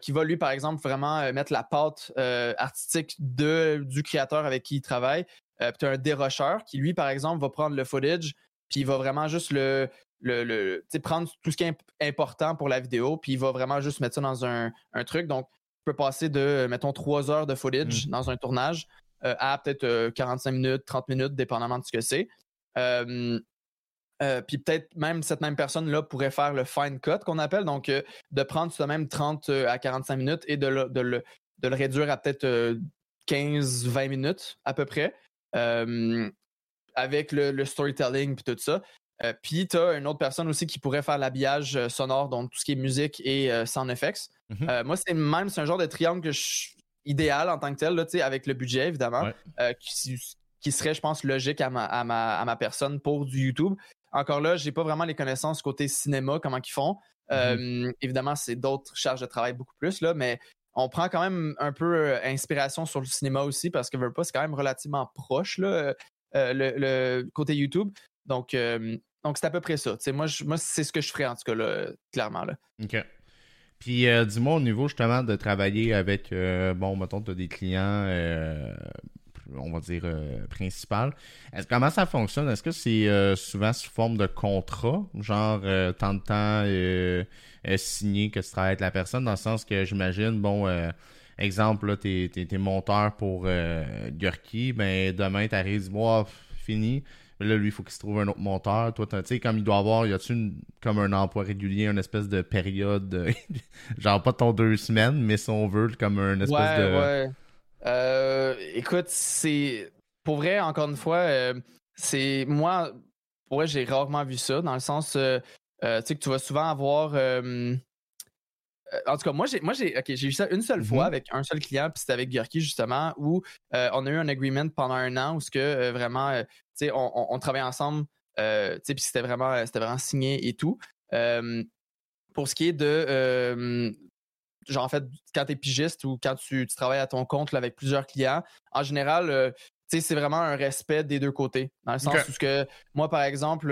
qui va lui, par exemple, vraiment mettre la pâte artistique du créateur avec qui il travaille. puis tu as un dérocheur qui, lui, par exemple, va prendre le footage, puis il va vraiment juste le, le, le prendre tout ce qui est important pour la vidéo, puis il va vraiment juste mettre ça dans un, un truc. Donc, peux passer de, mettons, trois heures de footage mm. dans un tournage euh, à peut-être 45 euh, minutes, 30 minutes, dépendamment de ce que c'est. Euh, puis peut-être même cette même personne-là pourrait faire le fine cut qu'on appelle, donc de prendre ce même 30 à 45 minutes et de le, de le, de le réduire à peut-être 15-20 minutes à peu près, avec le, le storytelling puis tout ça. Puis tu as une autre personne aussi qui pourrait faire l'habillage sonore, donc tout ce qui est musique et sound effects. Mhm. Euh, moi, c'est même c'est un genre de triangle que je, idéal en tant que tel, là, avec le budget, évidemment, euh, qui, serait, je pense, logique à ma, à ma, personne pour du YouTube. Encore là, j'ai pas vraiment les connaissances côté cinéma, comment ils font. Mhm. Euh, évidemment, c'est d'autres charges de travail beaucoup plus, là, mais on prend quand même un peu inspiration sur le cinéma aussi parce que pas, c'est quand même relativement proche là, le, côté YouTube. Donc, donc c'est à peu près ça. moi, moi c'est ce que je ferais en tout cas là, clairement. Là. OK. Puis euh, dis-moi au niveau justement de travailler avec, euh, bon, mettons, tu as des clients, euh, on va dire, principal. comment ça fonctionne? Est-ce que c'est souvent sous forme de contrat, genre tant de temps signé que tu travailles avec la personne, dans le sens que j'imagine, bon, exemple, t'es, es, monteur pour Gurki, ben demain, t'arrives, bon, fini là, lui, il faut qu'il se trouve un autre monteur. Toi, tu sais, comme il doit avoir, y a-tu comme un emploi régulier, une espèce de période, genre pas ton deux semaines, mais si on veut, comme un espèce ouais, de. Ouais. Euh, écoute, c'est. Pour vrai, encore une fois, euh, c'est. Moi, pour vrai, j'ai rarement vu ça, dans le sens, euh, tu sais, que tu vas souvent avoir euh, en tout cas, moi, j'ai, moi, j'ai, j'ai eu ça une seule fois mm-hmm. avec un seul client, puis c'était avec Gurki, justement, où euh, on a eu un agreement pendant un an où ce que euh, vraiment, tu sais, on, on, travaillait ensemble, tu sais, puis c'était vraiment, c'était vraiment signé et tout. pour ce qui est de, genre, en fait, quand tu es pigiste ou quand tu, travailles à ton compte avec plusieurs clients, en général, tu c'est vraiment un respect des deux côtés. Dans le sens où que moi, par exemple,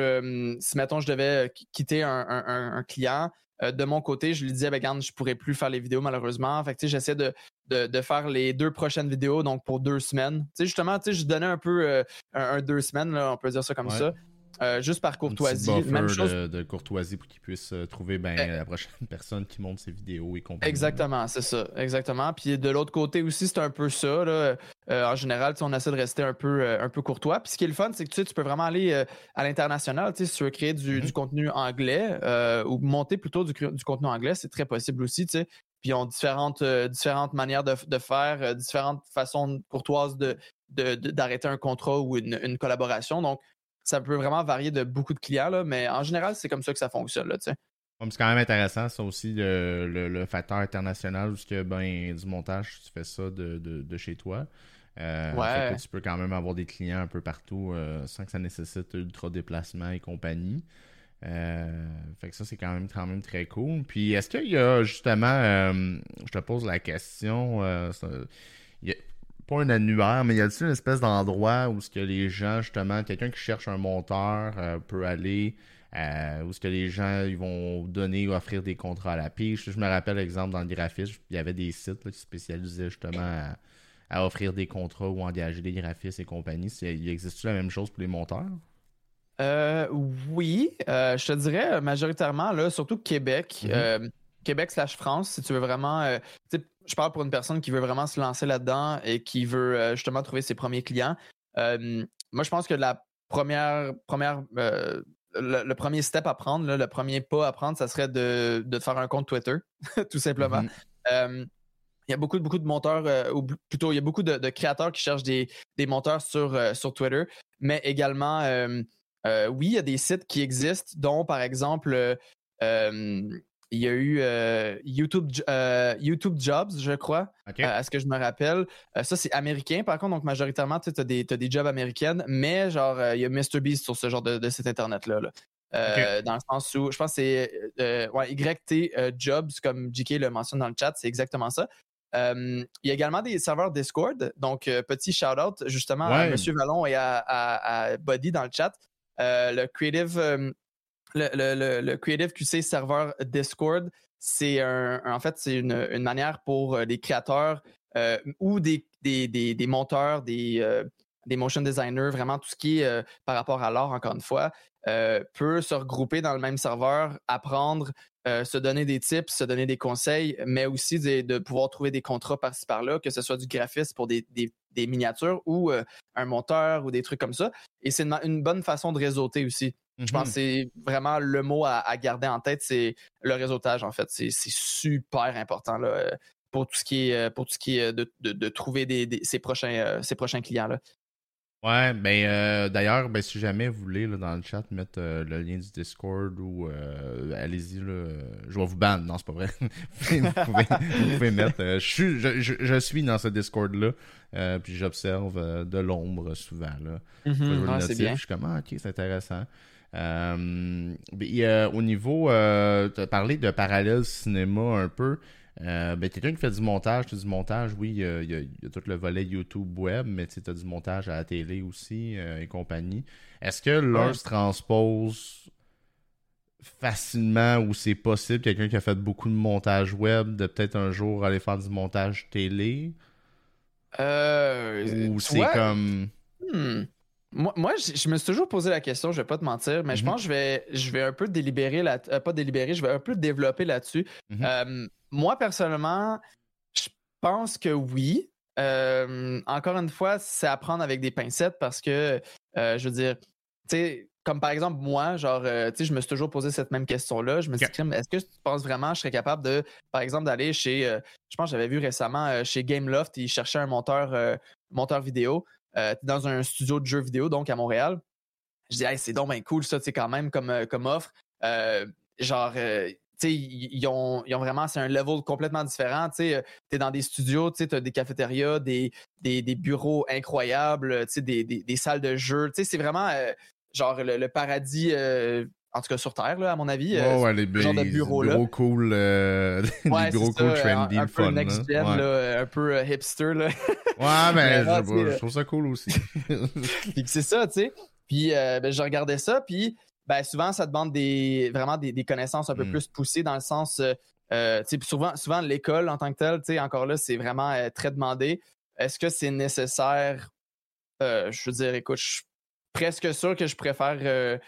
si mettons je devais quitter un, un client, euh, de mon côté, je lui disais, ben, regarde, je pourrais plus faire les vidéos malheureusement. Fait que, j'essaie de, de, faire les deux prochaines vidéos, donc pour deux semaines. Justement, je donnais un peu euh, un, deux semaines, on peut dire ça comme ça. Euh, juste par courtoisie. Même chose. De, courtoisie pour qu'ils puissent euh, trouver ben, eh. la prochaine personne qui monte ses vidéos et compagnie. Exactement, c'est ça. Exactement. Puis de l'autre côté aussi, c'est un peu ça. Là. Euh, en général, on essaie de rester un peu, un peu courtois. Puis ce qui est le fun, c'est que tu, sais, tu peux vraiment aller à l'international. Si tu veux créer du, mm-hmm. contenu anglais ou monter plutôt du, du contenu anglais, c'est très possible aussi. Tu sais. Puis ils ont différentes, différentes manières de, de faire, différentes façons courtoises de, d'arrêter un contrat ou une, une collaboration. Donc, ça peut vraiment varier de beaucoup de clients, là, mais en général, c'est comme ça que ça fonctionne. Là, c'est quand même intéressant, ça aussi, le, facteur international, où que, ben, du montage, tu fais ça de, chez toi. ouais. tu peux quand même avoir des clients un peu partout sans que ça nécessite ultra déplacement et compagnie. fait que ça, c'est quand même, quand même très cool. Puis, est-ce qu'il y a justement, je te pose la question, il y a, pas un annuaire, mais y a-t-il une espèce d'endroit où ce que les gens, justement, quelqu'un qui cherche un monteur euh, peut aller, euh, où ce que les gens ils vont donner ou offrir des contrats à la pige? Je me rappelle, exemple, dans le graphisme, il y avait des sites qui spécialisaient justement à, offrir des contrats ou engager des graphistes et compagnie. Il existe la même chose pour les monteurs? Euh, oui, je te dirais majoritairement, là, surtout Québec. Mm-hmm. Québec slash France, si tu veux vraiment je parle pour une personne qui veut vraiment se lancer là-dedans et qui veut euh, justement trouver ses premiers clients. Euh, moi, je pense que la première, première euh, le, premier step à prendre, le premier pas à prendre, ça serait de, faire un compte Twitter, tout simplement. Mm-hmm. il y a beaucoup, beaucoup de monteurs, ou plutôt, il y a beaucoup de, créateurs qui cherchent des, des monteurs sur, sur Twitter, mais également, oui, il y a des sites qui existent, dont par exemple, il y a eu euh, YouTube, euh, YouTube Jobs, je crois, euh, à ce que je me rappelle. ça, c'est américain, par contre, donc majoritairement, tu as des, as des jobs américaines, mais genre, il y a MrBeast sur ce genre de, site internet-là. Dans le sens où, je pense que c'est ouais, YT Jobs, comme JK le mentionne dans le chat, c'est exactement ça. il y a également des serveurs Discord, donc petit shout-out justement à M. Vallon et à, à, Buddy dans le chat. le Creative le, le, Creative QC serveur Discord, c'est en fait, c'est une, manière pour euh, des créateurs euh, ou des, des, monteurs, des, euh, des motion designers, vraiment tout ce qui est par rapport à l'art, encore une fois, peut se regrouper dans le même serveur, apprendre, se donner des tips, se donner des conseils, mais aussi de, pouvoir trouver des contrats par-ci par-là, que ce soit du graphisme pour des, miniatures ou un monteur ou des trucs comme ça. Et c'est une, bonne façon de réseauter aussi. Je pense que mhm. c'est vraiment le mot à, garder en tête, c'est le réseautage, en fait. C'est super important là, pour tout ce qui est, pour tout ce qui est de, trouver des, ses, prochains, ses prochains clients. Là. Ouais, ben d'ailleurs, ben, si jamais vous voulez là, dans le chat mettre le lien du Discord ou allez-y, je vais vous ban, non, c'est pas vrai. vous, pouvez, mettre. je, suis, je, suis dans ce Discord-là, puis j'observe de l'ombre souvent. Là. Mm-hmm. bien. Je suis comme ah, ok, c'est intéressant. Euh, au niveau, euh, tu as parlé de parallèle cinéma un peu. Euh, ben, quelqu'un qui fait du montage, tu du montage, oui, il y, a, tout le volet YouTube web, mais tu as du montage à la télé aussi et compagnie. Est-ce que l'un se transpose facilement ou c'est possible, quelqu'un qui a fait beaucoup de montage web, de peut-être un jour aller faire du montage télé? ou c'est comme. Hmm. Moi, je, me suis toujours posé la question, je vais pas te mentir, mais je mhm. pense que je vais, je vais un peu délibérer, là, euh, pas délibérer, je vais un peu développer là-dessus. Mhm. Euh, moi, personnellement, je pense que oui. Euh, encore une fois, c'est à prendre avec des pincettes parce que, je veux dire, tu sais, comme par exemple, moi, genre, tu sais, je me suis toujours posé cette même question-là. Je me suis dit, est-ce que tu penses vraiment que je serais capable de, par exemple, d'aller chez, je pense que j'avais vu récemment chez Gameloft, ils cherchaient un monteur, monteur vidéo. Euh, dans un studio de jeux vidéo, donc à Montréal. Je dis, hey, c'est donc cool, ça, tu quand même, comme, euh, comme offre. Euh, genre, tu sais, ils ont, ont, vraiment, c'est un level complètement différent. Tu sais, tu es dans des studios, tu sais, as des cafétérias, des, des, des bureaux incroyables, tu sais, des, des, salles de jeux. Tu sais, c'est vraiment genre le, paradis en tout cas sur Terre, là, à mon avis. Oh, ouais, les, genre de bureaux là. Gros cool, euh, ouais, gros cool trendy, un, un peu next gen, là, un peu hipster. Là. Ouais, mais, je, trouve ça cool aussi. puis c'est ça, tu sais. Puis ben, je regardais ça, puis ben, souvent, ça demande des, vraiment des, des connaissances un peu mm. plus poussées dans le sens. Euh, souvent, souvent l'école en tant que telle, encore là, c'est vraiment très demandé. Est-ce que c'est nécessaire? je veux dire, écoute, je suis presque sûr que je préfère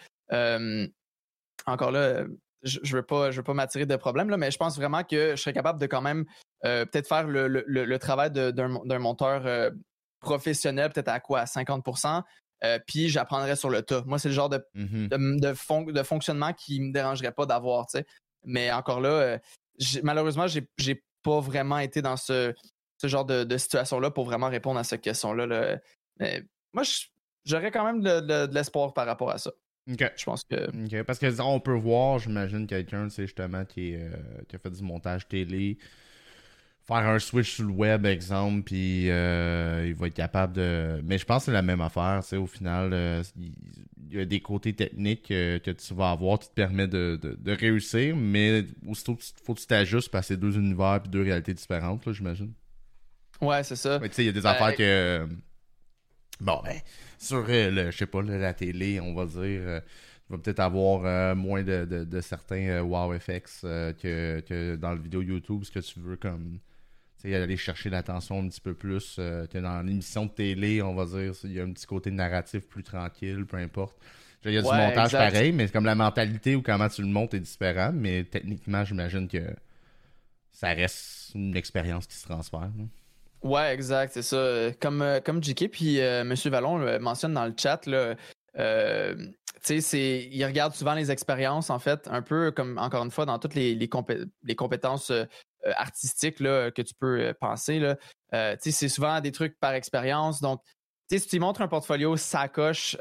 encore là, je ne veux pas, je veux pas m'attirer de problème, là, mais je pense vraiment que je serais capable de quand même euh, peut-être faire le, travail d'un monteur euh, professionnel, peut-être à quoi, à 50% euh, puis j'apprendrais sur le tas. Moi, c'est le genre de, mm-hmm. de, de, fonctionnement qui ne me dérangerait pas d'avoir. Mais encore là, malheureusement, j'ai n'ai pas vraiment été dans ce, ce genre de, situation-là pour vraiment répondre à cette question-là. Là. Mais moi, j'aurais quand même de l'espoir par rapport à ça. Je pense que. Parce que on peut voir, j'imagine, quelqu'un, justement, qui, euh, qui a fait du montage télé. faire un switch sur le web, exemple, puis euh, il va être capable de. Mais je pense que c'est la même affaire, tu au final, euh, il y a des côtés techniques que tu vas avoir qui te permettent de, réussir, mais aussitôt, il faut que tu t'ajustes parce que c'est deux univers et deux réalités différentes, j'imagine. Ouais, c'est ça. tu sais, il y a des affaires que. Bon, ben, sur, le, je sais pas, la télé, on va dire va peut-être avoir euh, moins de, certains euh, wow effects euh, que, dans le vidéo YouTube, ce que tu veux comme aller chercher l'attention un petit peu plus que dans l'émission de télé, on va dire, il y a un petit côté narratif plus tranquille, peu importe. Il y a du montage pareil, mais comme la mentalité ou comment tu le montes est différent, mais techniquement, j'imagine que ça reste une expérience qui se transfère. Ouais, exact, c'est ça. Comme, comme JK, puis M. Vallon le mentionne dans le chat, là, euh, c'est, ils regardent souvent les expériences, en fait, un peu comme, encore une fois, dans toutes les, les, compétences euh, euh, artistiques là, que tu peux penser. Là. c'est souvent des trucs par expérience. Donc, si tu montres un portfolio sacoche,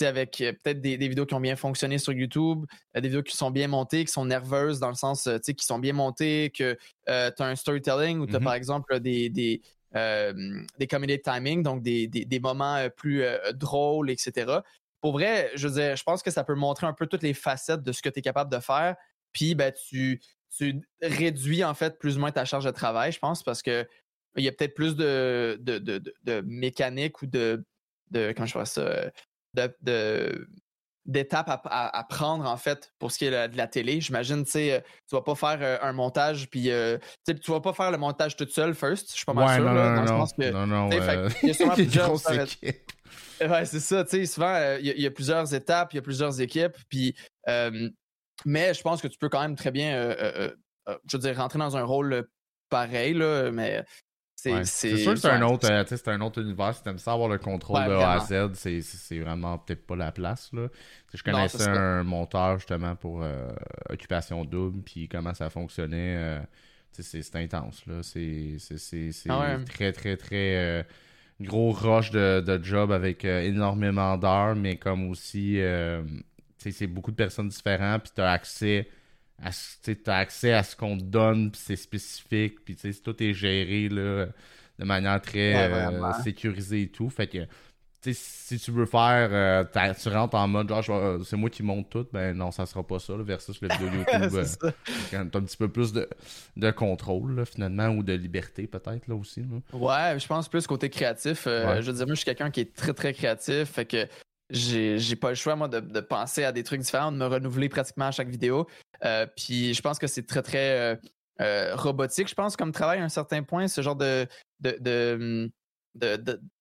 avec peut-être des, vidéos qui ont bien fonctionné sur YouTube, des vidéos qui sont bien montées, qui sont nerveuses dans le sens, qui sont bien montées, que tu as un storytelling ou tu as mm-hmm. par exemple des, des, des comedy timing, donc des, des moments plus drôles, etc pour vrai, je veux dire, je pense que ça peut montrer un peu toutes les facettes de ce que tu es capable de faire. Puis, ben, tu, tu réduis en fait plus ou moins ta charge de travail, je pense, parce que il y a peut-être plus de, de, de, de, mécanique ou de, de comment je vois ça, de, d'étapes à, à, prendre en fait pour ce qui est de la télé. J'imagine, tu sais, tu vas pas faire euh, un montage puis euh, tu vas pas faire le montage toute seule first. Je suis pas mal sûr. Non, là, non, dans non, que, non, non, il y a sûrement plusieurs Ouais, c'est ça. Tu sais, souvent, euh, il y, a plusieurs étapes, il y a plusieurs équipes. Puis, euh, mais je pense que tu peux quand même très bien, euh, je veux dire, rentrer dans un rôle pareil, là, mais. C'est sûr que c'est un, autre, un autre univers. Si tu aimes ça avoir le contrôle de A à Z, c'est vraiment peut-être pas la place. Là. Je connaissais un monteur justement pour Occupation Double, puis comment ça fonctionnait. c'est intense. C'est ah très, très, très gros rush de, job avec euh, énormément d'heures, mais comme aussi, euh, c'est beaucoup de personnes différentes, puis tu as accès à, as accès à ce qu'on te donne, puis c'est spécifique, puis tout est géré là, de manière très euh, sécurisée et tout. Fait que si tu veux faire, euh, tu rentres en mode genre c'est moi qui monte tout, ben non, ça sera pas ça, versus le vidéo YouTube. euh, t'as un petit peu plus de, de contrôle finalement, ou de liberté peut-être là aussi. Ouais, je pense plus côté créatif. Euh, je veux dire, moi je suis quelqu'un qui est très très créatif, fait que j'ai pas le choix moi de, de, penser à des trucs différents, de me renouveler pratiquement à chaque vidéo. Euh, puis je pense que c'est très très robotique, je pense, comme travail à un certain point, ce genre de, de hum,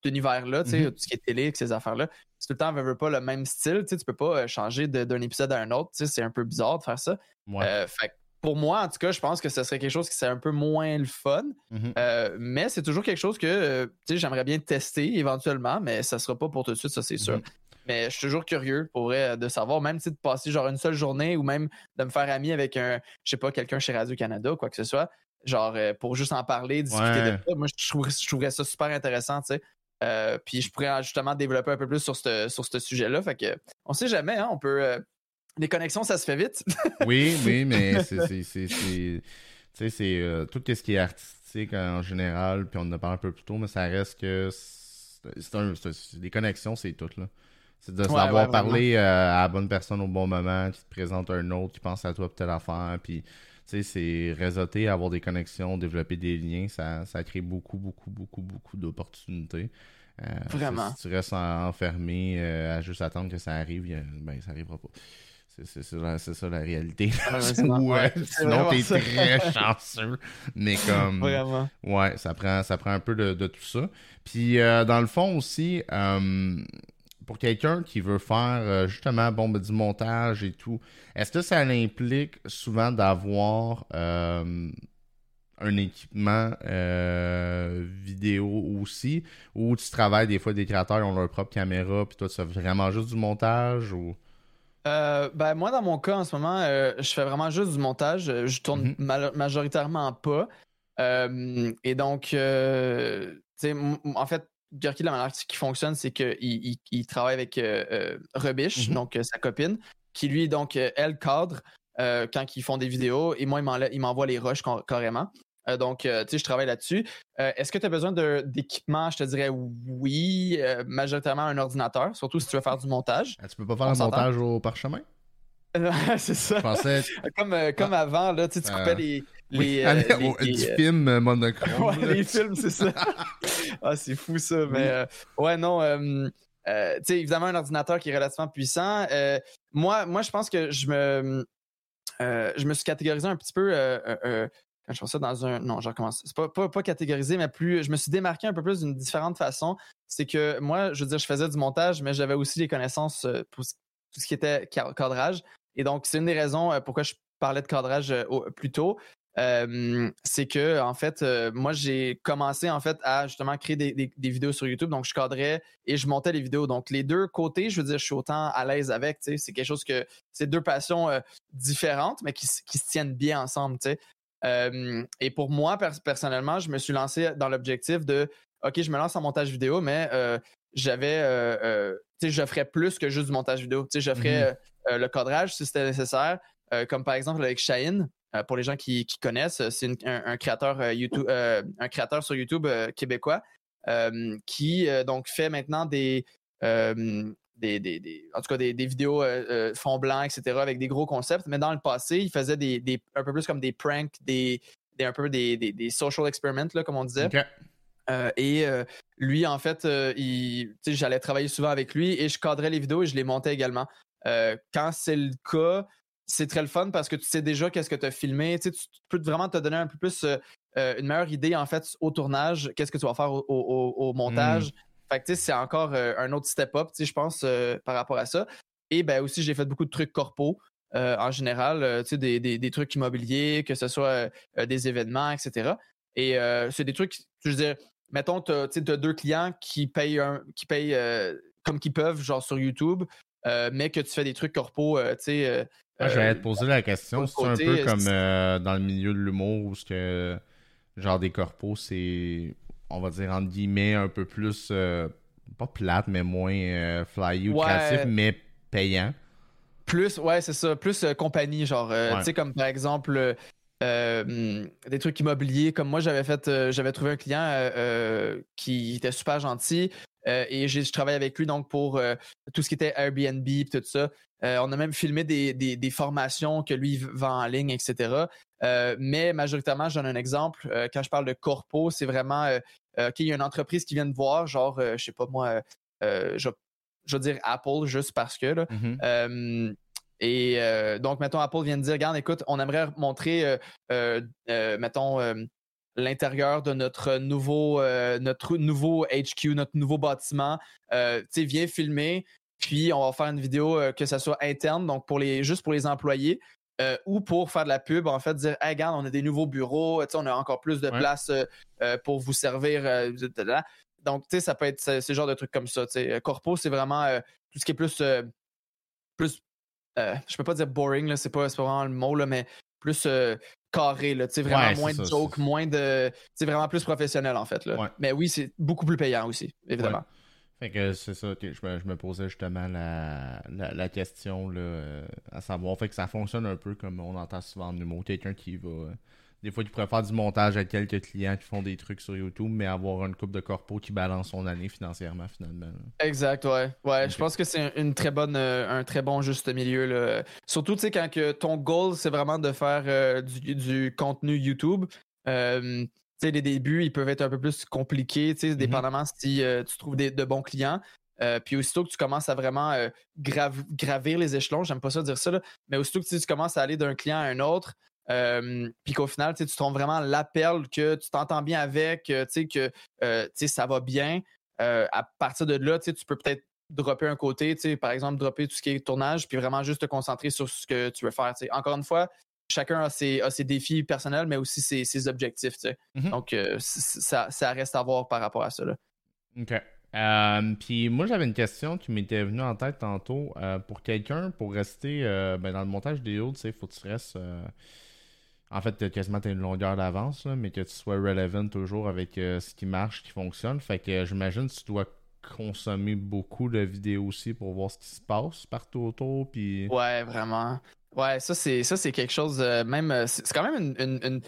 d'univers-là, tu sais, mm-hmm. tout ce qui est télé, ces affaires-là. C'est tout le temps, veut, pas le même style, tu sais, tu peux pas euh, changer d'un épisode à un autre, tu sais, c'est un peu bizarre de faire ça. Euh, fait pour moi, en tout cas, je pense que ce serait quelque chose qui serait un peu moins le fun. Mm-hmm. Euh, mais c'est toujours quelque chose que tu sais, j'aimerais bien tester éventuellement, mais ça sera pas pour tout de suite, ça c'est sûr. Mm-hmm. Mais je suis toujours curieux pour de savoir, même si de passer genre une seule journée ou même de me faire ami avec un, je sais pas, quelqu'un chez Radio-Canada ou quoi que ce soit genre euh, pour juste en parler, discuter de ça. Moi, je trouverais, ça super intéressant, tu sais. Euh, puis je pourrais justement développer un peu plus sur ce sur sujet-là. Fait que on sait jamais, hein, on peut. Euh, les connexions, ça se fait vite. oui, oui, mais c'est. Tu sais, c'est tout ce qui est artistique en général, puis on en a parlé un peu plus tôt, mais ça reste que c'est un, des connexions, c'est tout là. C'est de savoir parler à la bonne personne au bon moment, qui te présente un autre, qui pense à toi pour telle affaire, puis c'est réseauter, avoir des connexions, développer des liens, ça, ça crée beaucoup, beaucoup, beaucoup, beaucoup d'opportunités. Euh, Vraiment. Si, tu restes enfermé euh, à juste attendre que ça arrive, ben ça arrivera pas. C'est ça, la réalité. Ah, sinon, t'es très chanceux. Mais comme. Vraiment. Ouais, ça prend, ça prend un peu de, tout ça. Puis, euh, dans le fond aussi, pour quelqu'un qui veut faire euh, justement bon, ben, du montage et tout, est-ce que ça implique souvent d'avoir euh, un équipement euh, vidéo aussi? Ou tu travailles des fois des créateurs qui ont leur propre caméra puis toi tu fais vraiment juste du montage ou? Ben moi dans mon cas en ce moment je fais vraiment juste du montage. Je tourne mhm. majoritairement pas. Et donc en fait Gurky, la manière qui fonctionne, c'est qu'il il, travaille avec euh, euh mhm. donc euh, sa copine, qui lui, donc, euh, elle cadre quand ils font des vidéos, et moi, il m'envoie les rushs carrément. donc, tu sais, je travaille là-dessus. Est-ce que tu as besoin d'équipement? Je te dirais oui, majoritairement un ordinateur, surtout si tu veux faire du montage. Ah, tu peux pas faire un montage au parchemin? c'est ça. Comme, comme avant, là, tu, coupais les. Les, du film monochrome. ouais, les films, c'est ça. ah, c'est fou ça. Mais ouais, non. Euh, tu sais, évidemment, un ordinateur qui est relativement puissant. Euh, moi, moi, je pense que je me, euh, je me suis catégorisé un petit peu. quand je fais ça dans un. Non, je recommence. C'est pas, pas, pas, catégorisé, mais plus. Je me suis démarqué un peu plus d'une différente façon. C'est que moi, je veux dire, je faisais du montage, mais j'avais aussi les connaissances pour tout ce qui était cadrage. Et donc, c'est une des raisons pourquoi je parlais de cadrage plus tôt c'est que en fait, moi j'ai commencé en fait à justement créer des, vidéos sur YouTube. Donc je cadrais et je montais les vidéos. Donc les deux côtés, je veux dire, je suis autant à l'aise avec. C'est quelque chose que c'est deux passions différentes, mais qui, se tiennent bien ensemble. et pour moi personnellement, je me suis lancé dans l'objectif de OK, je me lance en montage vidéo, mais j'avais tu sais, je ferais plus que juste du montage vidéo. Tu sais, je ferais mmh le cadrage si c'était nécessaire. comme par exemple avec Shine, euh, pour les gens qui, connaissent, c'est un, créateur euh, YouTube, euh, un créateur sur YouTube québécois qui donc fait maintenant des, des, en tout cas des, vidéos fond blanc, etc., avec des gros concepts. Mais dans le passé, il faisait des, un peu plus comme des pranks, des, un peu des, social experiments, là, comme on disait. et lui, en fait, j'allais travailler souvent avec lui et je cadrais les vidéos et je les montais également. quand c'est le cas, c'est très le fun parce que tu sais déjà qu'est-ce que tu as filmé. Tu, peux vraiment te donner un peu plus euh, euh, une meilleure idée en fait au tournage, qu'est-ce que tu vas faire au, montage. Hmm. Fait que c'est encore euh, un autre step-up, je pense, par rapport à ça. Et ben aussi, j'ai fait beaucoup de trucs corpo. en général, des, des, trucs immobiliers, que ce soit des événements, etc. Et c'est des trucs, je veux dire, mettons, tu as, deux clients qui payent, qui payent comme qu'ils peuvent, genre sur YouTube, mais que tu fais des trucs corpo, tu sais, ah, je vais te poser la question. C'est un peu comme euh, dans le milieu de l'humour où ce que genre des corpos, c'est on va dire entre guillemets un peu plus euh, pas plate, mais moins euh, flyy ou créatif, mais payant. Plus, ouais, c'est ça. Plus compagnie, genre, tu sais, comme par exemple. des trucs immobiliers comme moi j'avais fait j'avais trouvé un client qui était super gentil et je travaille avec lui donc pour tout ce qui était Airbnb et tout ça euh, on a même filmé des, formations que lui vend en ligne, etc. Euh, mais majoritairement, je donne un exemple. Euh, quand je parle de corpo, c'est vraiment qu'il y a une entreprise qui vient de voir, genre, je sais pas moi, je, veux dire Apple juste parce que. Là, mm-hmm. et donc, mettons, Apple vient de dire, regarde, écoute, on aimerait montrer, mettons, l'intérieur de notre nouveau, notre nouveau HQ, notre nouveau bâtiment. tu sais, viens filmer. Puis, on va faire une vidéo euh, que ce soit interne, donc pour les, juste pour les employés. Euh, ou pour faire de la pub, en fait, dire Hey, regarde, on a des nouveaux bureaux, on a encore plus de place euh, pour vous servir. donc, tu sais, ça peut être ce, genre de trucs comme ça. Corpo, c'est vraiment tout ce qui est plus. plus je peux pas dire boring, c'est pas, pas vraiment le mot, là, mais plus carré, là, vraiment moins de joke, moins de. C'est vraiment plus professionnel, en fait. Là. Mais oui, c'est beaucoup plus payant aussi, évidemment. Fait que c'est ça, que je, me, je me, posais justement la, la, question là, euh, à savoir. Fait que ça fonctionne un peu comme on entend souvent en humour. Quelqu'un qui va. Euh, des fois, qui pourrait faire du montage avec quelques clients qui font des trucs sur YouTube, mais avoir une coupe de corpo qui balance son année financièrement, finalement. Exact, ouais. Ouais, je pense que c'est une très bonne, euh, un très bon juste milieu. Là. Surtout, tu sais, quand que ton goal, c'est vraiment de faire du, du, contenu YouTube les débuts, ils peuvent être un peu plus compliqués, mm-hmm. dépendamment si euh, tu trouves de bons clients. Euh, puis aussitôt que tu commences à vraiment euh, gravir les échelons, j'aime pas ça dire ça, mais aussitôt que tu commences à aller d'un client à un autre, puis qu'au final, tu trouves vraiment l'appel que tu t'entends bien avec, que ça va bien, à partir de là, tu peux peut-être dropper un côté, par exemple, dropper tout ce qui est tournage, puis vraiment juste te concentrer sur ce que tu veux faire. Encore une fois, chacun a ses, défis personnels, mais aussi ses, objectifs. Mm-hmm. Donc, euh, ça, reste à voir par rapport à ça. OK. Euh, puis moi, j'avais une question qui m'était venue en tête tantôt. Euh, pour quelqu'un, pour rester ben, dans le montage tu sais, il faut que tu restes. En fait, quasiment tu as une longueur d'avance, mais que tu sois relevant toujours avec ce qui marche, ce qui fonctionne. Fait que j'imagine que tu dois consommer beaucoup de vidéos aussi pour voir ce qui se passe partout autour. Puis... Ouais, vraiment. Ouais, ça c'est ça c'est quelque chose euh, même euh, c'est quand même une,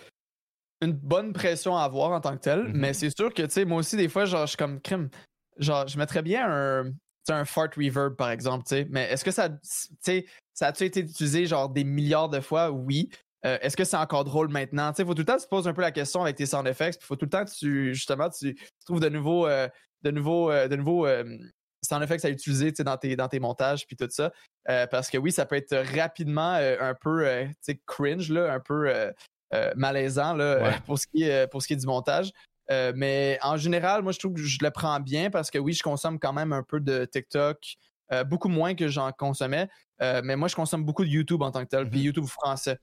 une bonne pression à avoir en tant que tel, Mhm. mais c'est sûr que, tu sais, moi aussi, des fois, genre, je suis comme crime. Genre, je mettrais bien un, un fart reverb, par exemple, tu sais. Mais est-ce que ça, tu sais, ça a-tu été utilisé, genre, des milliards de fois? Oui. Euh, est-ce que c'est encore drôle maintenant? Tu sais, faut tout le temps que tu te poses un peu la question avec tes sound effects, puis faut tout le temps que tu, justement, tu, tu trouves de nouveaux, euh, de nouveaux, euh, de nouveaux sound effects à utiliser, tu sais, dans tes, dans tes montages, puis tout ça. Parce que oui, ça peut être rapidement un peu, cringe, là, un peu malaisant, là, Ouais. pour, ce qui est, pour ce qui est du montage. Mais en général, moi, je trouve que je le prends bien parce que oui, je consomme quand même un peu de TikTok, beaucoup moins que j'en consommais. Mais moi, je consomme beaucoup de YouTube en tant que tel, puis Mhm. YouTube français.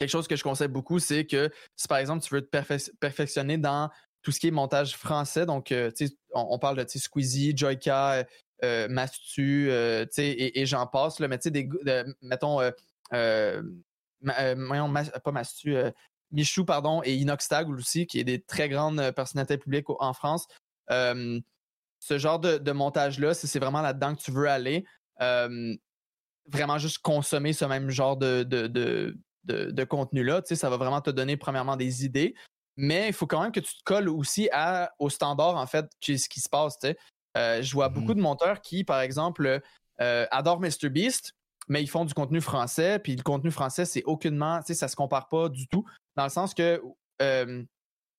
Quelque chose que je conseille beaucoup, c'est que si par exemple tu veux te perfec- perfectionner dans tout ce qui est montage français, donc euh, on, on parle de Squeezie, Joyka, euh, euh, Mastu, et, et j'en passe, mais des, de- mettons, pas Mastu, Michou, pardon, et Inoxtag aussi, qui est des très grandes personnalités publiques en France. Ce genre de, montage-là, si c'est vraiment là-dedans que tu veux aller, vraiment juste consommer ce même genre de, de- de contenu-là, tu sais, ça va vraiment te donner premièrement des idées, mais il faut quand même que tu te colles aussi à, au standard, en fait, qui ce qui se passe, tu sais. Euh, je vois Mhm. beaucoup de monteurs qui, par exemple, euh, adorent MrBeast, mais ils font du contenu français, puis le contenu français, c'est aucunement, tu sais, ça se compare pas du tout, dans le sens que euh,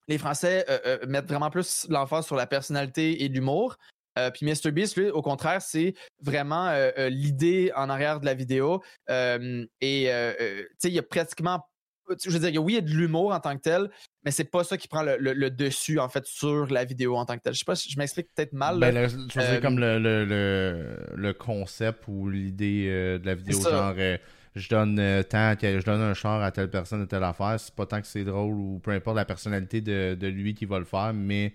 les Français euh, mettent vraiment plus l'emphase sur la personnalité et l'humour. Euh, puis MrBeast, lui, au contraire, c'est vraiment euh, euh, l'idée en arrière de la vidéo. Euh, et euh, tu sais, il y a pratiquement. Je veux dire, oui, il y a de l'humour en tant que tel, mais c'est pas ça qui prend le, le- le dessus, en fait, sur la vidéo en tant que tel. Je sais pas si je m'explique peut-être mal. Ben, tu veux comme le, concept ou l'idée de la vidéo, genre je donne euh, tant, à quel- je donne un char à telle personne, à telle affaire, c'est pas tant que c'est drôle ou peu importe la personnalité de, de lui qui va le faire, mais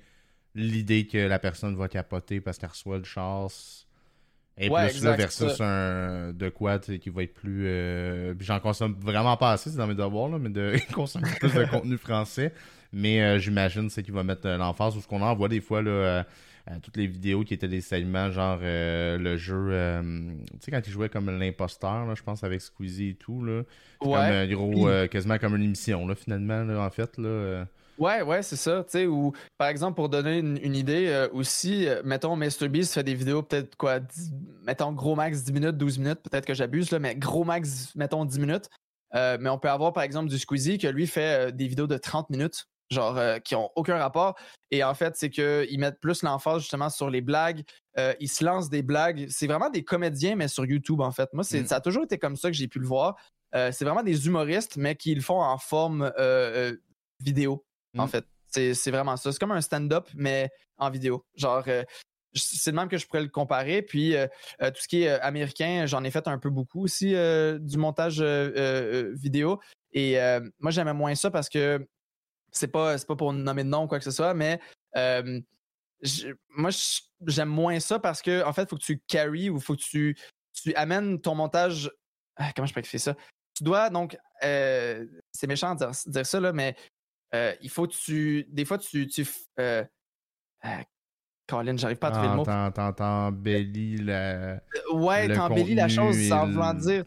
l'idée que la personne va capoter parce qu'elle reçoit le char Ouais, plus là versus un de quoi qui va être plus euh, puis j'en consomme vraiment pas assez c'est dans mes devoirs là, mais de consommer plus de contenu français mais euh, j'imagine c'est qu'il va mettre euh, l'emphase ou ce qu'on en voit des fois là euh, toutes les vidéos qui étaient des segments genre le jeu tu sais quand il jouait comme l'imposteur là, je pense avec Squeezie et tout là comme ouais. un gros euh, quasiment comme une émission là finalement là, en fait là. Ouais, ouais, c'est ça. Tu sais, ou par exemple, pour donner une, une idée euh, aussi, euh, mettons, MrBeast fait des vidéos peut-être quoi, 10 mettons gros max 10 minutes, 12 minutes, peut-être que j'abuse, là, mais gros max, mettons 10 minutes. Euh, mais on peut avoir par exemple du Squeezie que lui fait euh, des vidéos de 30 minutes, genre qui ont aucun rapport. Et en fait, c'est qu'ils mettent plus l'emphase justement sur les blagues. Ils se lancent des blagues. C'est vraiment des comédiens, mais sur YouTube, en fait. Moi, c'est, Mm. ça a toujours été comme ça que j'ai pu le voir. C'est vraiment des humoristes, mais qui le font en forme euh, en Mm. fait. C'est vraiment ça. C'est comme un stand-up, mais en vidéo. Genre, euh, c'est le même que je pourrais le comparer. Puis, euh, euh, tout ce qui est américain, j'en ai fait un peu beaucoup aussi du montage vidéo. Et moi, j'aimais moins ça parce que c'est pas, c'est pas pour nommer de nom ou quoi que ce soit, mais je- moi, j'aime moins ça parce que, en fait, il faut que tu carry ou il faut que tu, tu amènes ton montage. Ah, comment je peux expliquer ça? Tu dois donc. euh, c'est méchant de dire, dire ça, là, mais euh, il faut que tu. Des fois, tu. tu euh, euh, Colin, j'arrive pas à trouver le Ah, mot. t'en- t'embellis la Euh, Ouais, t'embellis la chose sans vouloir dire.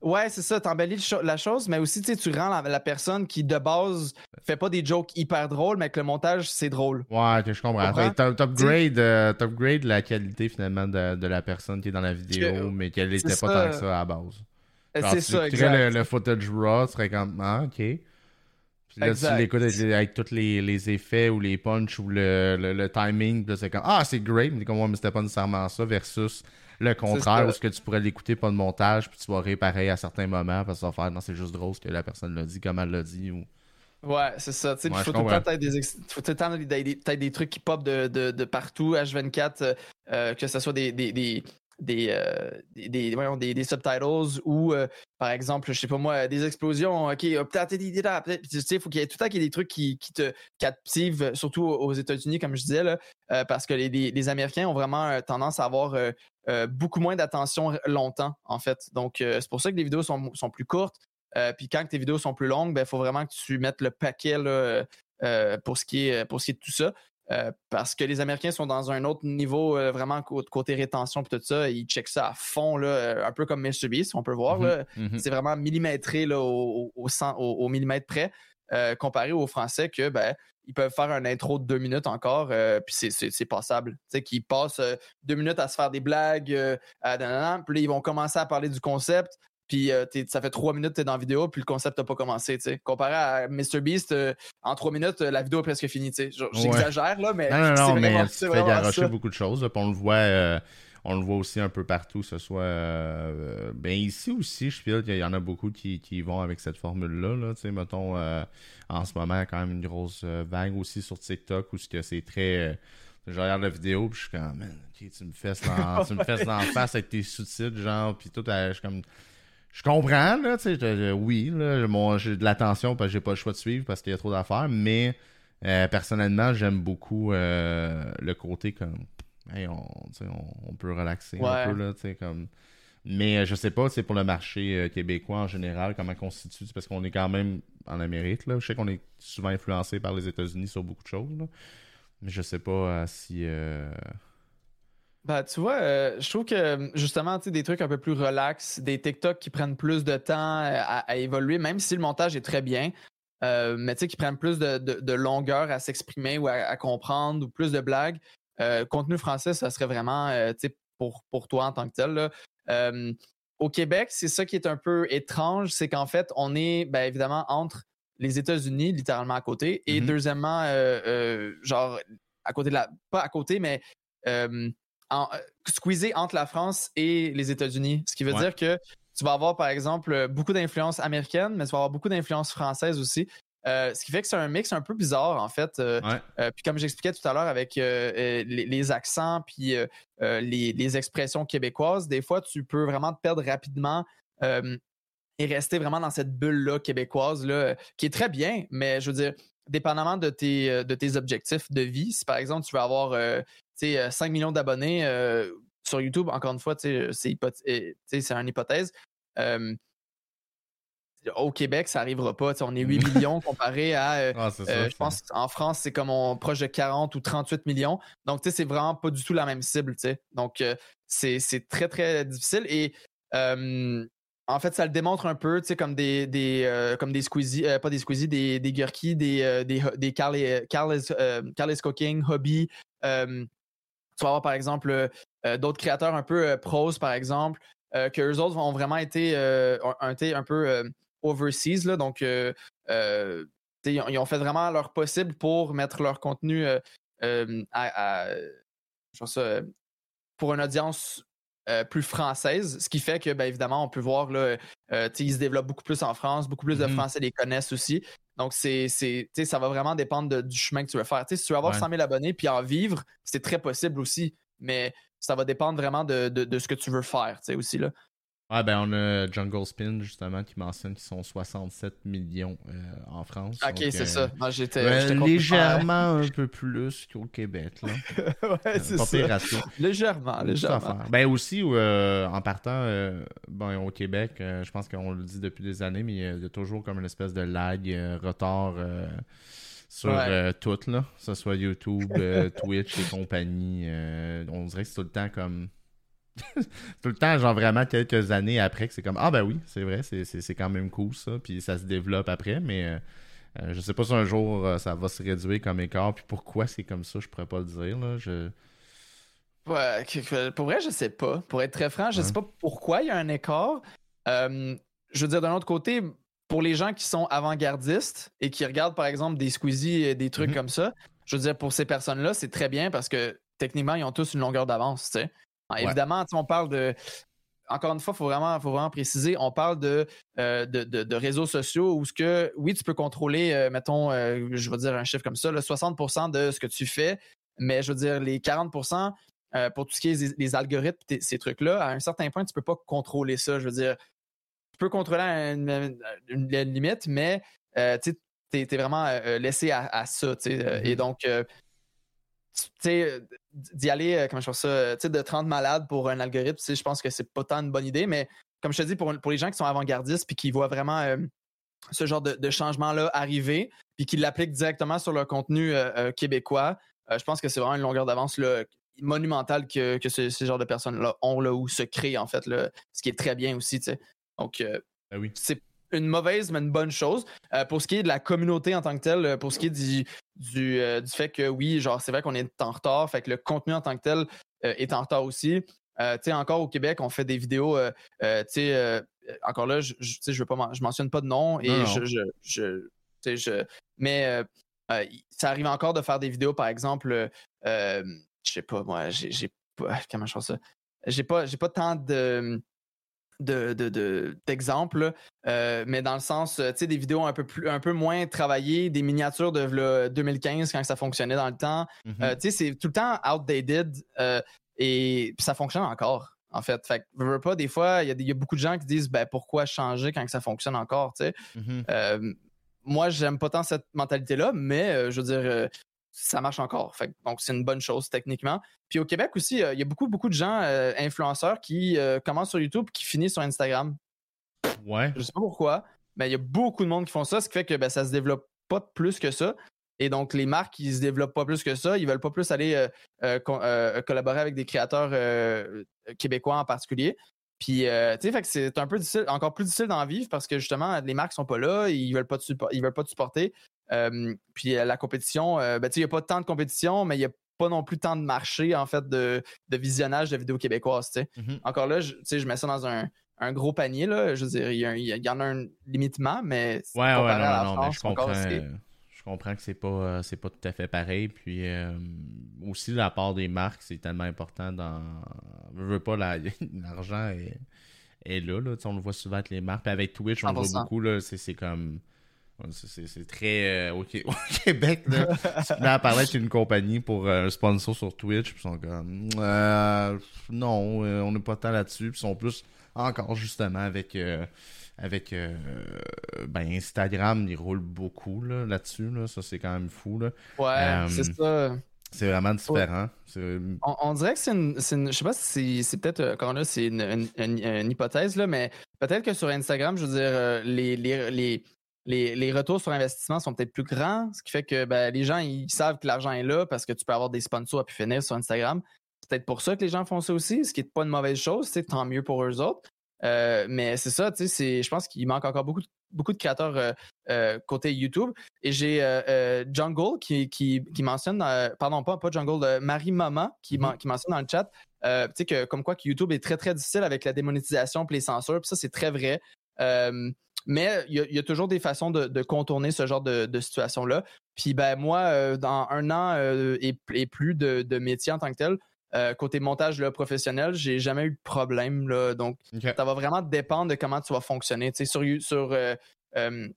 Ouais, c'est ça, t'embellis cho- la chose, mais aussi, tu tu rends la, la personne qui, de base, fait pas des jokes hyper drôles, mais que le montage, c'est drôle. Ouais, que je comprends. comprends? Fait, t'a- T'upgrade euh, t'upgrade la qualité finalement de, de la personne qui est dans la vidéo, Que- mais qu'elle était pas ça. tant que ça à la base. Euh, C'est tu ça, écouterais exact. Le, le footage raw, tu comme Ah, ok. Là, Exact. tu l'écoutes avec, tous les, les effets ou les punchs ou le, le, le timing, c'est comme Ah, c'est great, mais comme ouais, mais c'était pas nécessairement ça, versus le contraire, où ce que tu pourrais l'écouter pas de montage, puis tu vas rire pareil à certains moments, parce que ça va faire Non, c'est juste drôle ce que la personne l'a dit, comme elle l'a dit. Ou... Ouais, c'est ça. Tu sais, Ouais, faut tout le temps peut-être des, ex- faut tout le temps des, des- trucs qui pop de, de, de partout, H24, euh, euh, que ce soit des, des, des, des, euh, des, des- voyons, des- des subtitles ou, euh, par exemple, je sais pas moi, des explosions. OK, puis tu sais, faut qu'il y ait tout le temps qu'il y ait des trucs qui, qui te captivent, euh, surtout aux États-Unis, comme je disais, là, euh, parce que les, les, Américains ont vraiment euh, tendance à avoir euh, euh, beaucoup moins d'attention longtemps, en fait. Donc, euh, c'est pour ça que les vidéos sont, sont plus courtes. Euh, puis quand tes vidéos sont plus longues, il ben, faut vraiment que tu mettes le paquet là, euh, euh, pour, ce qui est, pour ce qui est de tout ça. Euh, parce que les Américains sont dans un autre niveau, euh, vraiment cô- côté rétention et tout ça. Ils checkent ça à fond, là, euh, un peu comme MrBeast, on peut voir. là. Mhm. C'est vraiment millimétré là, au, au, millimètre près. comparé aux Français que ben, ils peuvent faire un intro de deux minutes encore, puis c'est passable. Tu sais, qu'ils passent deux minutes à se faire des blagues, puis là, ils vont commencer à parler du concept, puis ça fait trois minutes que tu es dans la vidéo, puis le concept n'a pas commencé. Comparé à MrBeast, en trois minutes, la vidéo est presque finie. J'exagère, là, mais. Non, non, non, mais tu fais garocher beaucoup de choses. on le voit. on le voit aussi un peu partout, que ce soit. Euh, ben ici aussi, je feel qu'il y en a beaucoup qui, qui vont avec cette formule-là. Là, mettons, euh, en ce moment, il y a quand même une grosse euh, vague aussi sur TikTok où c'est très. je regarde la vidéo, puis je suis comme, man, tu me fesses dans, tu me fesses dans face avec tes sous-titres, genre, puis tout, je suis comme je comprends, là, tu sais, oui, là, j'ai de l'attention parce que j'ai pas le choix de suivre parce qu'il y a trop d'affaires, mais euh, personnellement, j'aime beaucoup euh, le côté comme, hey, on, on, peut relaxer un peu, là, tu sais, comme... Mais euh, je sais pas, c'est pour le marché québécois en général, comment constitue, parce qu'on est quand même en Amérique, là. Je sais qu'on est souvent influencé par les États-Unis sur beaucoup de choses, là. Mais je sais pas si... Bah, tu vois, euh, je trouve que justement, tu sais, des trucs un peu plus relax, des TikTok qui prennent plus de temps euh, à, évoluer, même si le montage est très bien, euh, mais tu sais, qui prennent plus de, longueur à s'exprimer ou à, comprendre ou plus de blagues. contenu français, ça serait vraiment, tu sais, pour, pour toi en tant que tel. Là. au Québec, c'est ça qui est un peu étrange, c'est qu'en fait, on est, ben, évidemment, entre les États-Unis, littéralement à côté, et mm-hmm. deuxièmement, genre, à côté de la. Pas à côté, mais en, euh, squeezé entre la France et les États-Unis. Ce qui veut dire que tu vas avoir, par exemple, beaucoup d'influence américaine, mais tu vas avoir beaucoup d'influence française aussi. Euh, ce qui fait que c'est un mix un peu bizarre, en fait. Euh, puis comme j'expliquais tout à l'heure avec les, accents puis les, expressions québécoises, des fois, tu peux vraiment te perdre rapidement et rester vraiment dans cette bulle-là québécoise, là, qui est très bien, mais je veux dire, dépendamment de tes, de tes objectifs de vie, si par exemple tu veux avoir 5 euh, millions d'abonnés euh, sur YouTube, encore une fois, c'est une hypothèse. au Québec, ça n'arrivera pas. on est 8 millions comparé à. Euh, ah, je pense en France, c'est comme on proche de 40 ou 38 millions. Donc, c'est vraiment pas du tout la même cible. Donc, c'est très, très difficile. Et en fait, ça le démontre un peu, comme des, des comme des Squeezie, pas des Squeezie, des, des des, des, des Carles, Cooking, Hobby, tu vas avoir, par exemple, euh, euh, d'autres créateurs un peu euh, pros, par exemple, que eux autres ont vraiment été, un peu overseas. Là, donc, ils ont fait vraiment leur possible pour mettre leur contenu à, pour une audience plus française, ce qui fait que, bien évidemment, on peut voir, là, ils se développent beaucoup plus en France, beaucoup plus de mm-hmm. Français les connaissent aussi. Donc, c'est, ça va vraiment dépendre du chemin que tu veux faire. si tu veux avoir 100 000 abonnés puis en vivre, c'est très possible aussi. Mais ça va dépendre vraiment de, ce que tu veux faire aussi. Là. Ouais, ben on a Jungle Spin justement qui mentionne qu'ils sont 67 millions euh, en France. Ok, c'est ça. Euh, j'étais, légèrement un peu plus qu'au Québec. Là. ouais, euh, c'est ça. Légèrement, légèrement. Ben aussi, en partant bon, au Québec, je pense qu'on le dit depuis des années, mais il y a toujours comme une espèce de lag, retard sur tout, là. Que ce soit YouTube, Twitch et compagnie. on dirait que c'est tout le temps comme tout le temps, genre vraiment quelques années après, que c'est comme Ah ben oui, c'est vrai, c'est quand même cool ça, puis ça se développe après, mais euh, euh, je sais pas si un jour euh, ça va se réduire comme écart, puis pourquoi c'est comme ça, je pourrais pas le dire. Là, je... Ouais, pour vrai, je sais pas. Pour être très franc, je sais pas pourquoi il y a un écart. je veux dire, d'un autre côté, pour les gens qui sont avant-gardistes et qui regardent par exemple des Squeezie et des trucs mm-hmm. comme ça, je veux dire, pour ces personnes-là, c'est très bien parce que techniquement, ils ont tous une longueur d'avance, tu sais. Ah, évidemment, on parle de. Encore une fois, il faut vraiment, faut vraiment préciser, on parle de, euh, de, réseaux sociaux où ce que, oui, tu peux contrôler, euh, mettons, euh, je vais dire un chiffre comme ça, le 60% de ce que tu fais, mais je veux dire, les 40% pour tout ce qui est les, algorithmes, ces trucs-là, à un certain point, tu ne peux pas contrôler ça. Je veux dire, tu peux contrôler une, limite, mais tu es, vraiment laissé à, ça. Et mm-hmm. donc, d'y aller, euh, comment je ça, de 30 malades pour un algorithme, je pense que c'est pas tant une bonne idée, mais comme je te dis, pour, pour les gens qui sont avant-gardistes puis qui voient vraiment euh, ce genre de, changement-là arriver, puis qui l'appliquent directement sur leur contenu euh, québécois, je pense que c'est vraiment une longueur d'avance monumentale que, que ce, ces genres de personnes-là ont là, ou se créent, en fait, là, ce qui est très bien aussi. Donc, ben oui. c'est une mauvaise, mais une bonne chose. pour ce qui est de la communauté en tant que telle, pour ce qui est du, du, du fait que oui, genre, c'est vrai qu'on est en retard, fait que le contenu en tant que tel est en retard aussi. tu sais, encore au Québec, on fait des vidéos, tu sais, encore là, je, je, je, veux pas, je mentionne pas de nom et je, je, je, mais ça arrive encore de faire des vidéos, par exemple, je sais pas, moi, j'ai pas, comment je fais ça? J'ai pas, j'ai pas tant de d'exemples, de, mais dans le sens, tu sais, des vidéos un peu plus, un peu moins travaillées, des miniatures de 2015 quand ça fonctionnait dans le temps. Mm-hmm. tu sais, c'est tout le temps outdated et ça fonctionne encore. En fait, fait veux pas, des fois, il y, a beaucoup de gens qui disent ben, pourquoi changer quand ça fonctionne encore, tu sais. Mm-hmm moi, j'aime pas tant cette mentalité-là, mais euh, je veux dire, euh, ça marche encore. donc, c'est une bonne chose techniquement. Puis au Québec aussi, euh, il y a beaucoup, beaucoup de gens influenceurs qui commencent sur YouTube qui finissent sur Instagram. Ouais. Je sais pas pourquoi, mais il y a beaucoup de monde qui font ça, ce qui fait que ben, ça se développe pas plus que ça. Et donc, les marques, ils se développent pas plus que ça. Ils veulent pas plus aller collaborer avec des créateurs québécois en particulier. Puis, euh, tu sais, c'est un peu difficile, encore plus difficile d'en vivre parce que justement, les marques sont pas là, ils veulent pas te, ils veulent pas te supporter. Puis la compétition, ben, tu sais, il n'y a pas tant de compétition, mais il n'y a pas non plus tant de marché, en fait, de, visionnage de vidéos québécoises. Mm-hmm. Encore là, je mets ça dans un, gros panier, là. Je veux dire, il y, en a un limitement, mais. Ouais, ouais, non, non, mais je comprends comprends que c'est pas euh, c'est pas tout à fait pareil. Puis euh, aussi la part des marques, c'est tellement important dans. Je veux pas l'argent est, est, là, là. on le voit souvent avec les marques. Puis avec Twitch, on le voit beaucoup. C'est comme. C'est très. Euh, au, Québec, là. tu à parler avec une compagnie pour un sponsor sur Twitch, puis ils sont comme. non, on n'est pas tant là-dessus. Puis ils sont plus encore justement avec avec euh, ben, Instagram, il roule beaucoup là, dessus là, Ça, c'est quand même fou. Là. Ouais, c'est euh, ça. C'est vraiment différent. On, dirait que c'est une, Je sais pas si c'est peut-être. Euh, quand là, c'est une, une, hypothèse, là, mais peut-être que sur Instagram, je veux dire, les, les, les, les, retours sur investissement sont peut-être plus grands, ce qui fait que ben, les gens, ils savent que l'argent est là parce que tu peux avoir des sponsors à pu finir sur Instagram. C'est peut-être pour ça que les gens font ça aussi, ce qui n'est pas une mauvaise chose, c'est tant mieux pour eux autres. Euh, mais c'est ça, tu sais, je pense qu'il manque encore beaucoup de, beaucoup de créateurs euh, euh, côté YouTube. Et j'ai Jungle qui, qui, qui mentionne, pardon, pas, pas Jungle, Marie Mama qui, mm-hmm. qui mentionne dans le chat, tu sais, que comme quoi que YouTube est très, très difficile avec la démonétisation et les censures. Puis ça, c'est très vrai. Mais il y, a toujours des façons de, contourner ce genre de, situation-là. Puis ben moi, dans un an et, plus de, de métier en tant que tel, euh, côté montage là, professionnel, j'ai jamais eu de problème. Là, donc, ça va vraiment dépendre de comment tu vas fonctionner. sur sur euh, euh,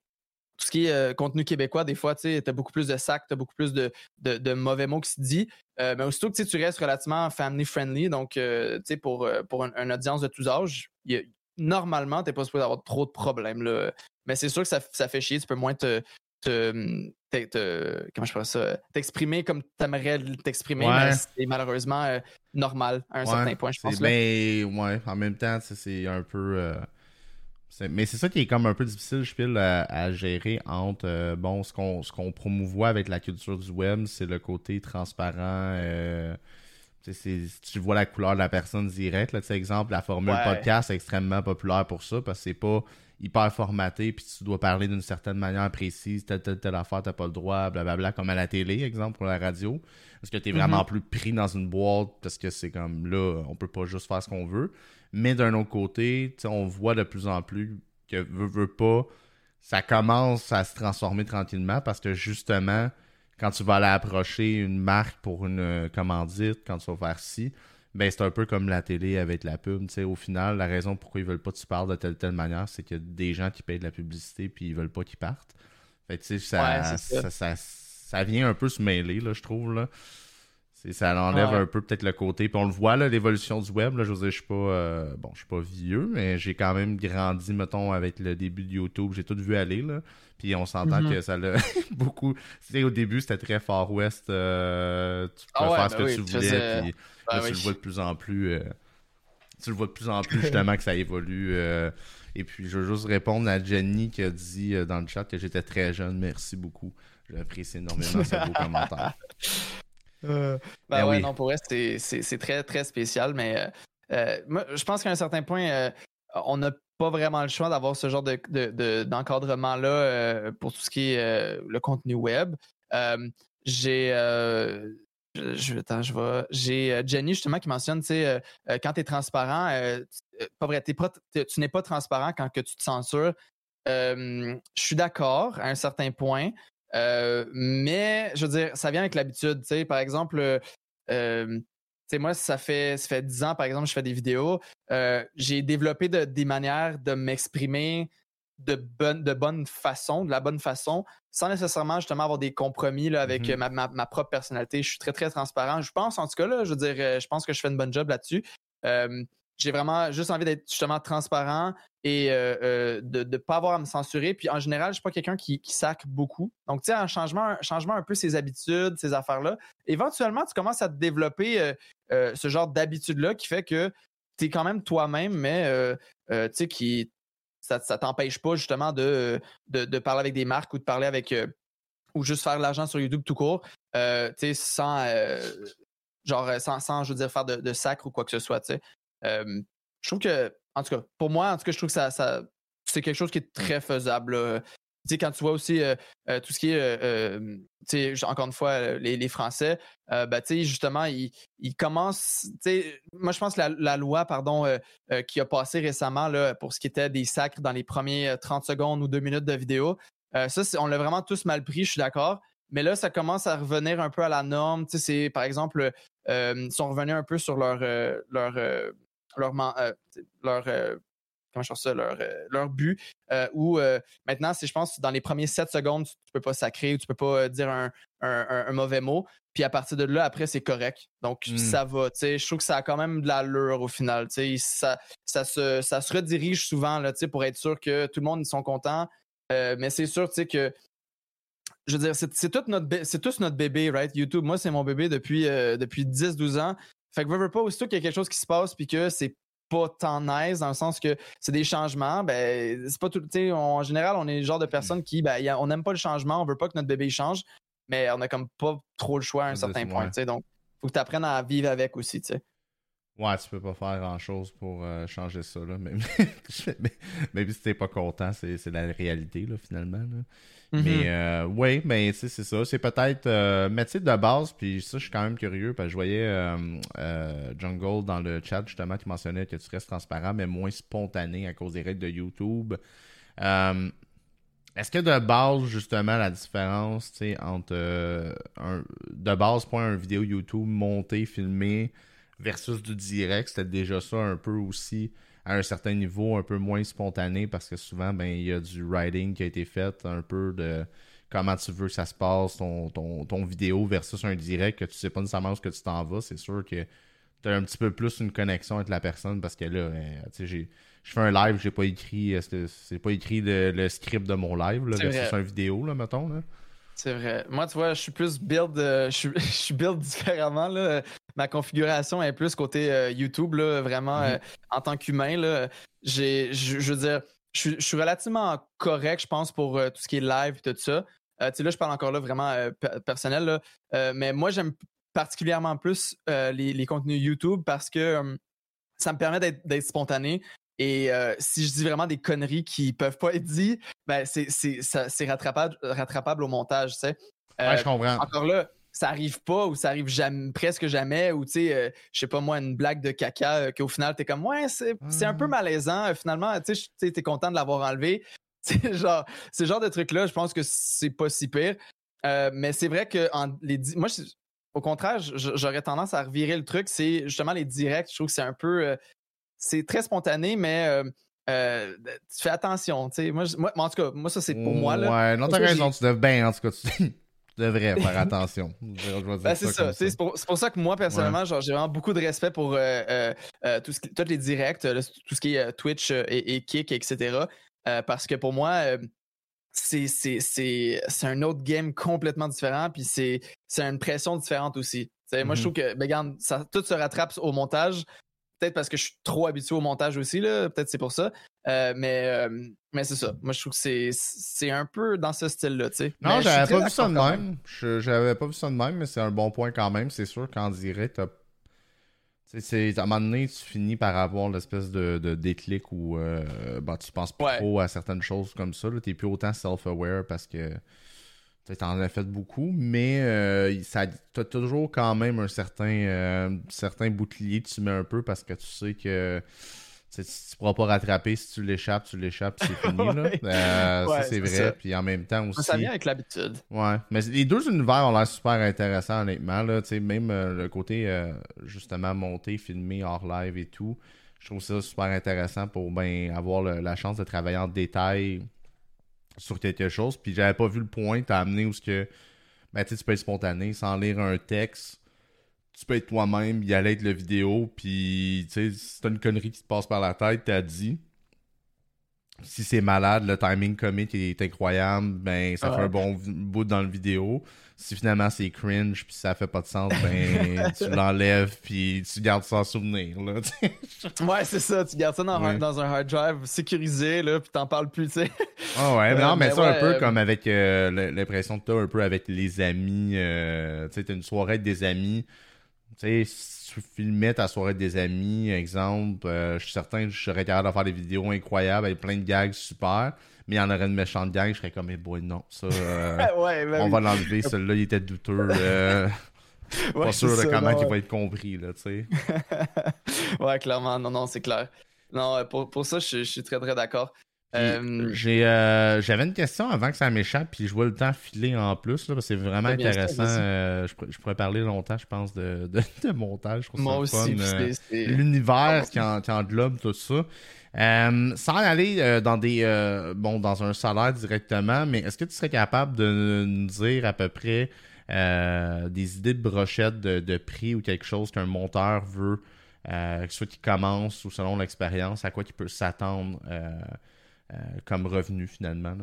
tout ce qui est contenu québécois, des fois, tu as beaucoup plus de sacs, tu as beaucoup plus de, de, mauvais mots qui se disent. mais aussitôt que tu restes relativement family-friendly, donc pour, pour une, audience de tous âges, normalement, tu n'es pas supposé avoir trop de problèmes. Là. Mais c'est sûr que ça, ça, fait chier, tu peux moins te, te, comment je ça, t'exprimer comme tu aimerais t'exprimer, mais c'est malheureusement euh, normal à un certain point, je pense. Mais ouais, en même temps, c'est un peu. Euh, mais c'est ça qui est comme un peu difficile, je file, à, gérer entre euh, bon ce qu'on ce qu'on promouvoit avec la culture du web, c'est le côté transparent. Tu vois la couleur de la personne directe. Là, exemple, la formule podcast est extrêmement populaire pour ça parce que c'est pas hyper formaté, puis tu dois parler d'une certaine manière précise, telle, telle, telle affaire, t'as pas le droit, blablabla, comme à la télé, exemple, pour la radio. Parce que t'es vraiment mhm. plus pris dans une boîte, parce que c'est comme là, on peut pas juste faire ce qu'on veut. Mais d'un autre côté, on voit de plus en plus que veut, veut pas, ça commence à se transformer tranquillement, parce que justement, quand tu vas aller approcher une marque pour une commandite, quand tu vas faire ci, ben c'est un peu comme la télé avec la pub. au final, la raison pourquoi ils veulent pas que tu parles de telle telle manière, c'est qu'il y a des gens qui payent de la publicité puis ils veulent pas qu'ils partent. Fait tu sais, ça, ça. Ça, vient un peu se mêler, là, je trouve. Là. Ça enlève un peu peut-être le côté. Puis on le voit, l'évolution du web. Là, je je suis pas. Euh, bon, je suis pas vieux, mais j'ai quand même grandi, mettons, avec le début de YouTube. J'ai tout vu aller. Là. Puis on s'entend mm-hmm. que ça l'a beaucoup. Au début, c'était très Far West. Euh, tu peux ah faire ce ben que tu voulais. Puis ben tu le vois de plus en plus. Euh, tu le vois de plus en plus justement que ça évolue. Et puis je veux juste répondre à Jenny qui a dit dans le chat que j'étais très jeune. Merci beaucoup. J'apprécie énormément ce beau commentaire. Ben, ben ouais, non, pour elle, c'est très, très spécial, mais moi, je pense qu'à un certain point, on n'a pas vraiment le choix d'avoir ce genre d'encadrement-là de, pour tout ce qui est le contenu web. j'ai je, je vois. J'ai Jenny justement qui mentionne, tu sais, quand tu es transparent, pas vrai, tu n'es pas transparent quand que tu te censures. je suis d'accord à un certain point, mais je veux dire, ça vient avec l'habitude. Tu sais, par exemple, sais, moi, ça fait, ça fait 10 ans, par exemple, je fais des vidéos. j'ai développé des manières de m'exprimer de bonne, de bonne façon, de la bonne façon, sans nécessairement justement avoir des compromis là, avec mm-hmm. ma, ma, propre personnalité. Je suis très, très transparent. Je pense, en tout cas, là, je veux dire, je pense que je fais une bonne job là-dessus j'ai vraiment juste envie d'être justement transparent et euh, euh, de ne pas avoir à me censurer. Puis en général, je ne suis pas quelqu'un qui, sacre beaucoup. Donc, tu sais, un changement, changement un peu ses habitudes, ces affaires-là, éventuellement, tu commences à te développer euh, ce genre d'habitude-là qui fait que tu es quand même toi-même, mais tu sais, qui ça ne t'empêche pas justement de, de, parler avec des marques ou de parler avec ou juste faire de l'argent sur YouTube tout court, tu sais, sans genre sans, sans, je veux dire, faire de, de sacre ou quoi que ce soit, tu sais je trouve que, en tout cas, pour moi, en tout cas, je trouve que ça, ça c'est quelque chose qui est très faisable. Tu sais, quand tu vois aussi euh, euh, tout ce qui est, tu sais, encore une fois, les, les Français, ben, tu sais, justement, ils, ils commencent, tu sais, moi, je pense que la, la loi, pardon, qui a passé récemment, là, pour ce qui était des sacres dans les premiers 30 secondes ou 2 minutes de vidéo, ça, on l'a vraiment tous mal pris, je suis d'accord. Mais là, ça commence à revenir un peu à la norme. Tu sais, c'est, par exemple, ils sont revenus un peu sur leur, leur leur, euh, leur euh, comment je ça, leur, euh, leur but. ou maintenant, si je pense dans les premiers 7 secondes, tu, ne peux pas sacrer ou tu peux pas dire un, un, mauvais mot. Puis à partir de là, après, c'est correct. Donc, hmm. ça va. Je trouve que ça a quand même de l'allure au final. Ça, ça, se, ça se redirige souvent là, pour être sûr que tout le monde ils sont contents. mais c'est sûr que je veux dire, c'est tout notre c'est tous notre bébé, right? YouTube, moi, c'est mon bébé depuis, depuis 10-12 ans. Fait que veux, veux pas, aussitôt qu'il y a quelque chose qui se passe puis que c'est pas tant nice dans le sens que c'est des changements, ben c'est pas tout. Tu en général, on est le genre de personne qui, ben, on n'aime pas le changement, on veut pas que notre bébé change, mais on a comme pas trop le choix à un certain point. Tu sais, donc faut que tu apprennes à vivre avec aussi, tu sais. Ouais, tu peux pas faire grand chose pour euh, changer ça, là. Même, même si t'es pas content, c'est la réalité, là, finalement. Là. Mais mm-hmm. euh, oui, ben c'est ça. C'est peut-être euh, métier de base, puis ça, je suis quand même curieux, parce que je voyais euh, Jungle dans le chat justement qui mentionnait que tu restes transparent, mais moins spontané à cause des règles de YouTube. Est-ce que de base, justement, la différence entre un, de base, point un vidéo YouTube monté, filmé versus du direct, c'était déjà ça un peu aussi à un certain niveau un peu moins spontané parce que souvent ben il y a du writing qui a été fait un peu de comment tu veux que ça se passe ton, ton, vidéo versus un direct que tu sais pas nécessairement où que tu t'en vas. C'est sûr que tu as un petit peu plus une connexion avec la personne parce que là euh, tu sais je fais un live j'ai pas écrit euh, c'est pas écrit le, script de mon live là, versus un vidéo là mettons là c'est vrai. Moi, tu vois, je suis plus build, euh, je, suis, build différemment. Là. Ma configuration est plus côté euh, YouTube, là, vraiment mm-hmm. euh, en tant qu'humain. J'ai, je, veux dire, je, suis relativement correct, je pense, pour tout ce qui est live et tout ça. tu sais, là, je parle encore là vraiment personnel. mais moi, j'aime particulièrement plus les, les, contenus YouTube parce que ça me permet d'être spontané. Et euh, si je dis vraiment des conneries qui peuvent pas être dites, ben c'est, rattrapable, rattrapable au montage, tu sais. ouais, je euh, comprends. Encore là, ça arrive pas ou ça arrive jamais, presque jamais, ou tu sais, euh, je sais pas moi, une blague de caca qu'au final, t'es comme, ouais, c'est, un peu mmh. malaisant. finalement, tu sais, t'es content de l'avoir enlevé. C'est genre, ce genre de trucs-là, je pense que c'est pas si pire. mais c'est vrai que en, les, moi, au contraire, j'aurais tendance à revirer le truc. C'est justement les directs. Je trouve que c'est un peu c'est très spontané, mais euh, euh, tu fais attention. Moi, moi, en tout cas, moi, ça, c'est pour moi. Là. Ouais, non, t'as raison. Tu devrais, ben, en tout cas, tu, devrais faire attention. Ben, c'est ça. C'est pour, ça que moi, personnellement, j'ai vraiment beaucoup de respect pour euh, tout ce tous les directs, tout ce qui est Twitch et, Kick, etc. parce que pour moi, c'est un autre game complètement différent, puis c'est une pression différente aussi. Moi, je mm-hmm. trouve que, ben, regarde, ça, tout se rattrape au montage peut-être parce que je suis trop habitué au montage aussi, là. Peut-être c'est pour ça. Euh, mais euh, mais c'est ça. Moi, je trouve que c'est un peu dans ce style-là, tu sais. Non, j'avais pas vu ça de même. J'avais pas vu ça de même, mais c'est un bon point quand même. C'est sûr qu'en direct, à un moment donné, tu finis par avoir l'espèce de, de déclic où bah, tu penses pas trop à certaines choses comme ça. Tu n'es plus autant self-aware parce que tu en as fait beaucoup, mais euh, ça, as toujours quand même un certain, euh, certain bouclier que tu mets un peu parce que tu sais que tu ne pourras pas rattraper si tu l'échappes, tu l'échappes, c'est fini. là. Euh, ça, c'est vrai. Puis en même temps aussi. Ça vient avec l'habitude. Ouais. Mais les deux univers ont l'air super intéressants, honnêtement. Là. Même le côté, justement, monté, filmé, hors live et tout. Je trouve ça super intéressant pour ben, avoir la chance de travailler en détail sur quelque chose. Puis j'avais pas vu le point, t'as amené où ce que ben, tu peux être spontané sans lire un texte. Tu peux être toi-même, y aller avec le vidéo, puis tu sais, si t'as une connerie qui te passe par la tête, t'as dit si c'est malade, le timing comique est incroyable, ben ça fait un bon bout dans le vidéo. Si finalement c'est cringe puis ça fait pas de sens, ben tu l'enlèves puis tu gardes ça en souvenir là. ouais, c'est ça, tu gardes ça dans, un, dans, un hard drive sécurisé là puis t'en parles plus, tu sais. Ah ouais, non, mais, ça un peu euh, comme avec euh, l'impression que t'as un peu avec les amis, euh, tu sais, t'as une soirée avec des amis, tu sais tu filmais ta soirée des amis, exemple, euh, je suis certain que je serais capable de faire des vidéos incroyables avec plein de gags super, mais il y en aurait une méchante gang, je serais comme, mais boy, non, ça, euh, ben on va l'enlever, celui-là, il était douteux. Euh, pas sûr de comment il va être compris, là, tu sais. ouais, clairement, non, non, c'est clair. Non, pour, pour ça, je, je suis très, très d'accord. Euh, euh, j'avais une question avant que ça m'échappe, puis je vois le temps filer en plus. Là, c'est vraiment intéressant. Euh, je, pourrais parler longtemps, je pense, de, de, montage. Moi aussi, L'univers qui, en, qui englobe tout ça. Sans aller dans des bon dans un salaire directement, mais est-ce que tu serais capable de nous dire à peu près des idées de brochette de, prix ou quelque chose qu'un monteur veut, que soit qu'il commence ou selon l'expérience, à quoi il peut s'attendre euh, comme revenu finalement.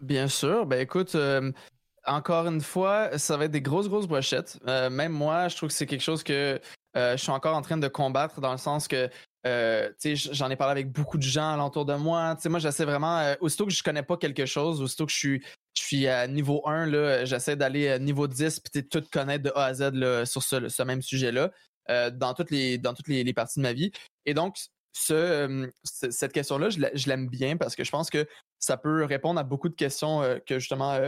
Bien sûr. Ben écoute, euh, encore une fois, ça va être des grosses, grosses brochettes. Euh, même moi, je trouve que c'est quelque chose que je suis encore en train de combattre dans le sens que j'en ai parlé avec beaucoup de gens alentour de moi. moi, j'essaie vraiment, aussitôt que je connais pas quelque chose, aussitôt que je suis, je suis à niveau 1, j'essaie d'aller à niveau 10 puis tout connaître de A à Z sur ce, même sujet-là. dans toutes les dans toutes les, parties de ma vie. Et donc, ce, cette question-là, je l'aime bien parce que je pense que ça peut répondre à beaucoup de questions que justement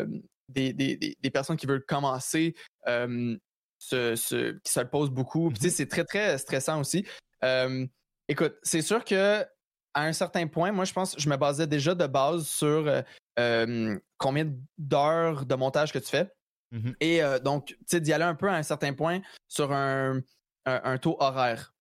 des, des, personnes qui veulent commencer se, se, qui se le posent beaucoup. Puis, c'est très, très stressant aussi. Écoute, c'est sûr que à un certain point, moi, je pense je me basais déjà de base sur combien d'heures de montage que tu fais. Mmh Et donc, tu sais, d'y aller un peu à un certain point sur un, un taux horaire.